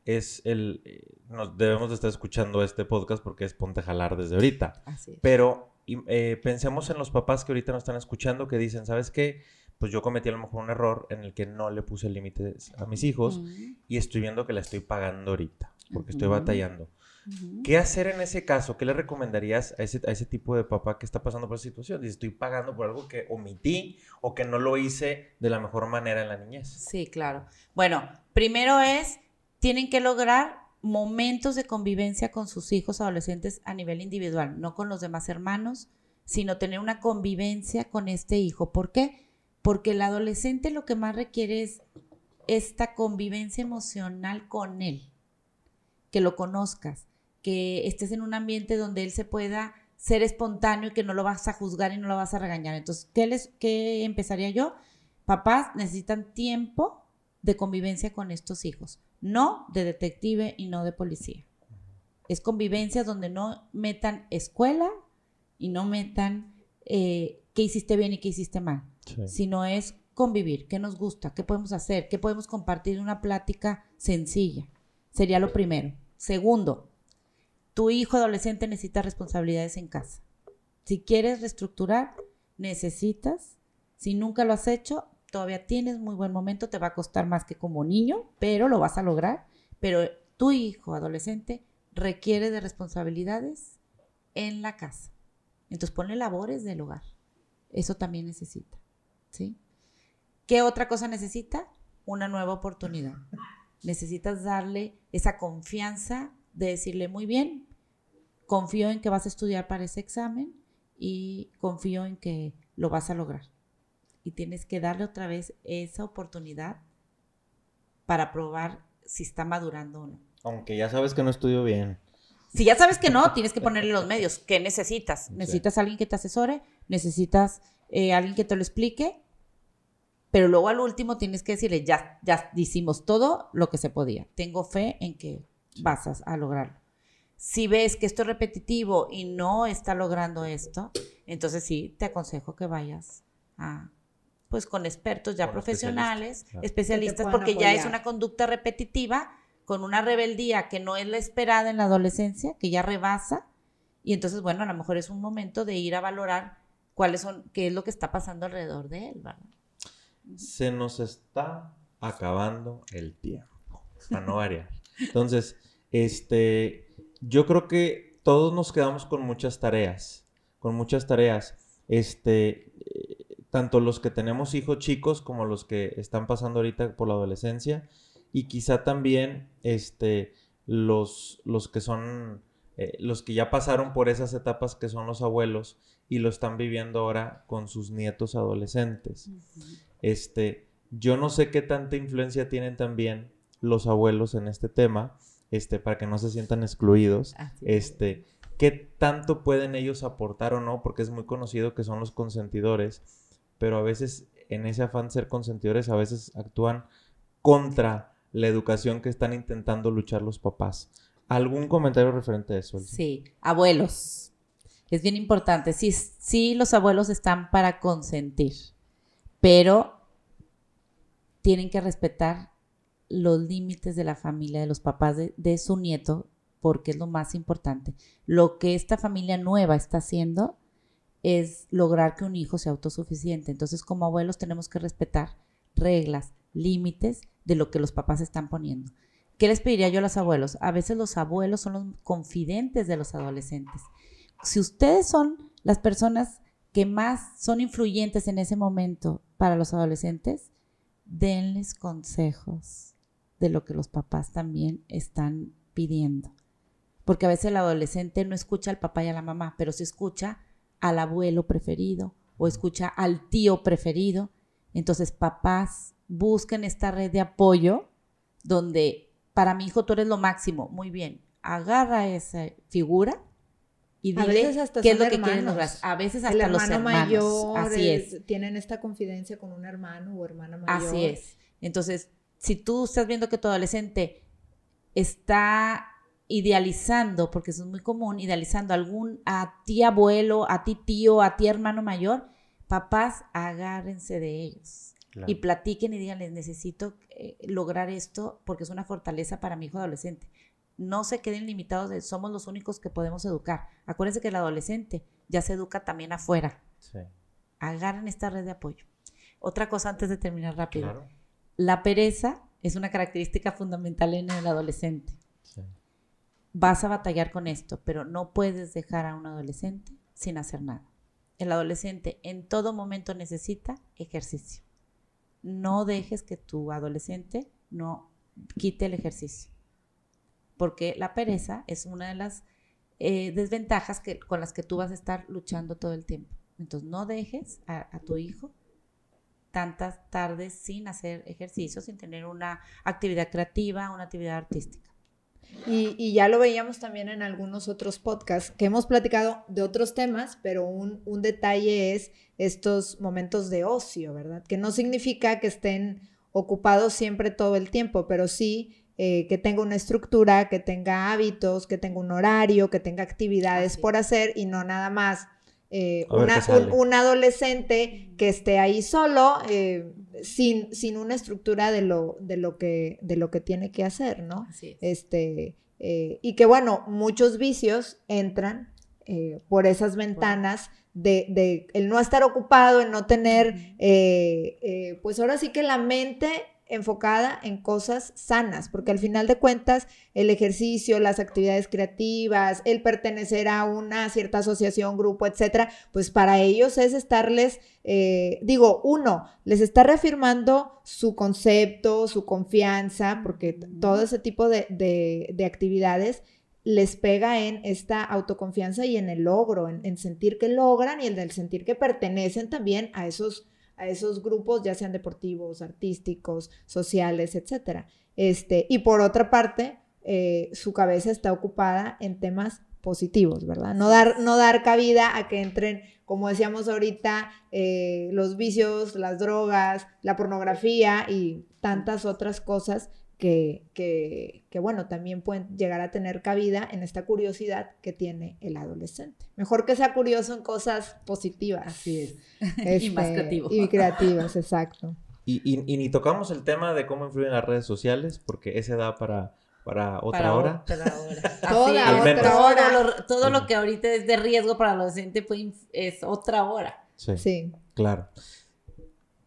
es el, eh, nos debemos de estar escuchando este podcast porque es ponte jalar desde ahorita. Así es. Pero eh, pensemos en los papás que ahorita nos están escuchando que dicen, ¿sabes qué? Pues yo cometí a lo mejor un error en el que no le puse límites a mis hijos y estoy viendo que la estoy pagando ahorita, porque estoy batallando. ¿Qué hacer en ese caso? ¿Qué le recomendarías a ese, a ese tipo de papá que está pasando por esa situación? Dice, estoy pagando por algo que omití o que no lo hice de la mejor manera en la niñez. Sí, claro. Bueno, primero es, tienen que lograr momentos de convivencia con sus hijos adolescentes a nivel individual, no con los demás hermanos, sino tener una convivencia con este hijo. ¿Por qué? Porque el adolescente lo que más requiere es esta convivencia emocional con él, que lo conozcas, que estés en un ambiente donde él se pueda ser espontáneo y que no lo vas a juzgar y no lo vas a regañar. Entonces, ¿qué, les, qué empezaría yo? Papás necesitan tiempo de convivencia con estos hijos, no de detective y no de policía. Es convivencia donde no metan escuela y no metan eh, qué hiciste bien y qué hiciste mal sino es convivir, qué nos gusta, qué podemos hacer, qué podemos compartir en una plática sencilla. Sería lo primero. Segundo, tu hijo adolescente necesita responsabilidades en casa. Si quieres reestructurar, necesitas, si nunca lo has hecho, todavía tienes muy buen momento, te va a costar más que como niño, pero lo vas a lograr. Pero tu hijo adolescente requiere de responsabilidades en la casa. Entonces ponle labores del hogar. Eso también necesita. ¿Sí? ¿Qué otra cosa necesita? Una nueva oportunidad. Necesitas darle esa confianza de decirle, muy bien, confío en que vas a estudiar para ese examen y confío en que lo vas a lograr. Y tienes que darle otra vez esa oportunidad para probar si está madurando o no. Aunque ya sabes que no estudio bien. Si ya sabes que no, tienes que ponerle los medios. ¿Qué necesitas? ¿Necesitas alguien que te asesore? ¿Necesitas eh, alguien que te lo explique? Pero luego al último tienes que decirle, ya, ya hicimos todo lo que se podía. Tengo fe en que vas a, lograrlo. Si ves que esto es repetitivo y no está logrando esto, entonces sí, te aconsejo que vayas a, pues con expertos ya profesionales, especialistas, porque ya es una conducta repetitiva, con una rebeldía que no es la esperada en la adolescencia, que ya rebasa, y entonces, bueno, a lo mejor es un momento de ir a valorar cuáles son, qué es lo que está pasando alrededor de él, ¿verdad? Se nos está acabando el tiempo, para no variar. Entonces, Este, yo creo que todos nos quedamos con muchas tareas, con muchas tareas. Este, eh, tanto los que tenemos hijos chicos como los que están pasando ahorita por la adolescencia y quizá también este, los, los que son, eh, los que ya pasaron por esas etapas que son los abuelos y lo están viviendo ahora con sus nietos adolescentes. Este, yo no sé qué tanta influencia tienen también los abuelos en este tema, este, para que no se sientan excluidos. Este, qué tanto pueden ellos aportar o no, porque es muy conocido que son los consentidores, pero a veces en ese afán de ser consentidores, a veces actúan contra la educación que están intentando luchar los papás. ¿Algún comentario referente a eso? Sí, abuelos. Es bien importante. Sí, sí, los abuelos están para consentir, pero tienen que respetar los límites de la familia, de los papás de, su nieto, porque es lo más importante. Lo que esta familia nueva está haciendo es lograr que un hijo sea autosuficiente. Entonces, como abuelos tenemos que respetar reglas, límites de lo que los papás están poniendo. ¿Qué les pediría yo a los abuelos? A veces los abuelos son los confidentes de los adolescentes. Si ustedes son las personas que más son influyentes en ese momento para los adolescentes, denles consejos de lo que los papás también están pidiendo. Porque a veces el adolescente no escucha al papá y a la mamá, pero sí escucha al abuelo preferido o escucha al tío preferido. Entonces, papás, busquen esta red de apoyo donde para mi hijo tú eres lo máximo. Muy bien, agarra esa figura y dile qué es lo que quieren lograr. A veces hasta los hermanos. Mayor, así es. Tienen esta confidencia con un hermano o hermana mayor. Así es. Entonces, si tú estás viendo que tu adolescente está idealizando, porque eso es muy común, idealizando a algún, a ti abuelo, a ti tío, a ti hermano mayor, papás, agárrense de ellos. Y platiquen y díganles, necesito eh, lograr esto porque es una fortaleza para mi hijo adolescente no se queden limitados de somos los únicos que podemos educar. Acuérdense que el adolescente ya se educa también afuera. Sí. Agarren esta red de apoyo. Otra cosa antes de terminar rápido. La pereza es una característica fundamental en el adolescente. Sí. Vas a batallar con esto, pero no puedes dejar a un adolescente sin hacer nada. El adolescente en todo momento necesita ejercicio. No dejes que tu adolescente no quite el ejercicio porque la pereza es una de las eh, desventajas que, con las que tú vas a estar luchando todo el tiempo. Entonces, no dejes a, tu hijo tantas tardes sin hacer ejercicio, sin tener una actividad creativa, una actividad artística. Y, ya lo veíamos también en algunos otros podcasts que hemos platicado de otros temas, pero un, un, detalle es estos momentos de ocio, ¿verdad? Que no significa que estén ocupados siempre todo el tiempo, pero sí eh, que tenga una estructura, que tenga hábitos, que tenga un horario, que tenga actividades por hacer y no nada más eh, un, adolescente que esté ahí solo eh, sin, sin una estructura de lo, de, lo que, de lo que tiene que hacer, ¿no? Este, y que bueno, muchos vicios entran por esas ventanas. De, de, el no estar ocupado, el no tener, pues ahora sí que la mente enfocada en cosas sanas, porque al final de cuentas el ejercicio, las actividades creativas, el pertenecer a una cierta asociación, grupo, etcétera, pues para ellos es estarles, eh, digo, uno, les está reafirmando su concepto, su confianza, porque todo ese tipo de, de, actividades les pega en esta autoconfianza y en el logro, en, en sentir que logran y en el sentir que pertenecen también a esos a esos grupos, ya sean deportivos, artísticos, sociales, etc. Este, y por otra parte, eh, su cabeza está ocupada en temas positivos, ¿verdad? No dar, no dar cabida a que entren, como decíamos ahorita, eh, los vicios, las drogas, la pornografía y tantas otras cosas que, bueno, también pueden llegar a tener cabida en esta curiosidad que tiene el adolescente. Mejor que sea curioso en cosas positivas. Así es. y más este, creativas. Y creativas, exacto. Y, ni tocamos el tema de cómo influyen las redes sociales, porque ese da para, para otra hora. Otra hora. Todo, lo, que ahorita es de riesgo para el adolescente pues, es otra hora. Sí, sí. Claro.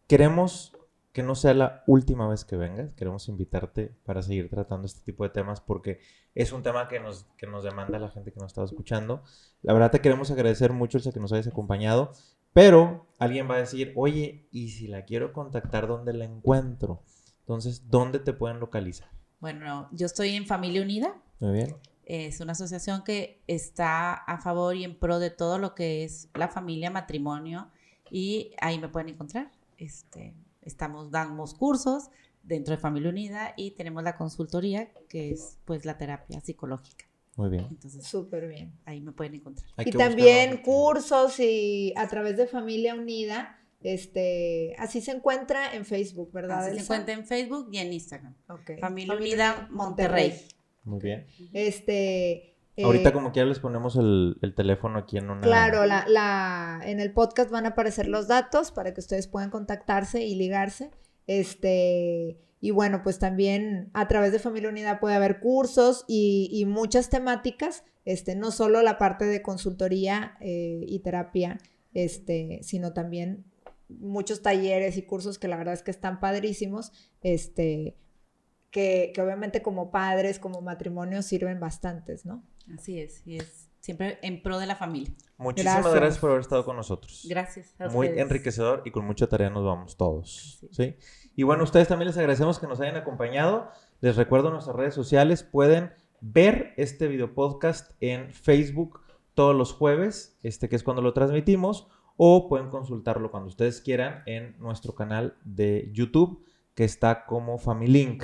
Queremos que no sea la última vez que vengas. Queremos invitarte para seguir tratando este tipo de temas porque es un tema que nos, que nos demanda la gente que nos está escuchando. La verdad te queremos agradecer mucho el que nos hayas acompañado, pero alguien va a decir, oye, ¿y si la quiero contactar, dónde la encuentro? Entonces, ¿dónde te pueden localizar? Bueno, yo estoy en Familia Unida. Muy bien. Es una asociación que está a favor y en pro de todo lo que es la familia, matrimonio, y ahí me pueden encontrar. Este, estamos, damos cursos dentro de Familia Unida y tenemos la consultoría, que es pues la terapia psicológica. Muy bien. Entonces, Súper bien. ahí me pueden encontrar. Hay y también cursos y a través de Familia Unida, este, así se encuentra en Facebook, ¿verdad? Así se encuentra en Facebook y en Instagram. Ok. Familia Unida Monterrey. Muy bien. Este. Eh, Ahorita como quiera les ponemos el, el teléfono aquí en una... Claro, la, la, en el podcast van a aparecer los datos para que ustedes puedan contactarse y ligarse. Este, y bueno, pues también a través de Familia Unida puede haber cursos y, y muchas temáticas, este, no solo la parte de consultoría eh, y terapia, este, sino también muchos talleres y cursos que la verdad es que están padrísimos, este, que, que obviamente como padres, como matrimonios sirven bastantes, ¿no? Así es, y es siempre en pro de la familia. Muchísimas Gracias. gracias, por haber estado con nosotros. Gracias. a Muy ustedes. enriquecedor y con mucha tarea nos vamos todos. Sí. ¿sí? Y bueno, ustedes también les agradecemos que nos hayan acompañado. Les recuerdo nuestras redes sociales. Pueden ver este video podcast en Facebook todos los jueves, este que es cuando lo transmitimos, o pueden consultarlo cuando ustedes quieran en nuestro canal de YouTube que está como Familink.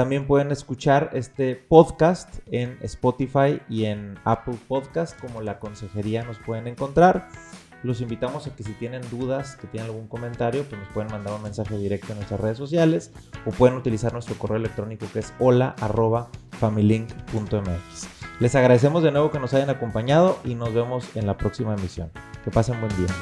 También pueden escuchar este podcast en Spotify y en Apple Podcast como La Consejería nos pueden encontrar. Los invitamos a que si tienen dudas, que tienen algún comentario, pues nos pueden mandar un mensaje directo en nuestras redes sociales o pueden utilizar nuestro correo electrónico que es hola@familink.mx. Les agradecemos de nuevo que nos hayan acompañado y nos vemos en la próxima emisión. Que pasen buen día.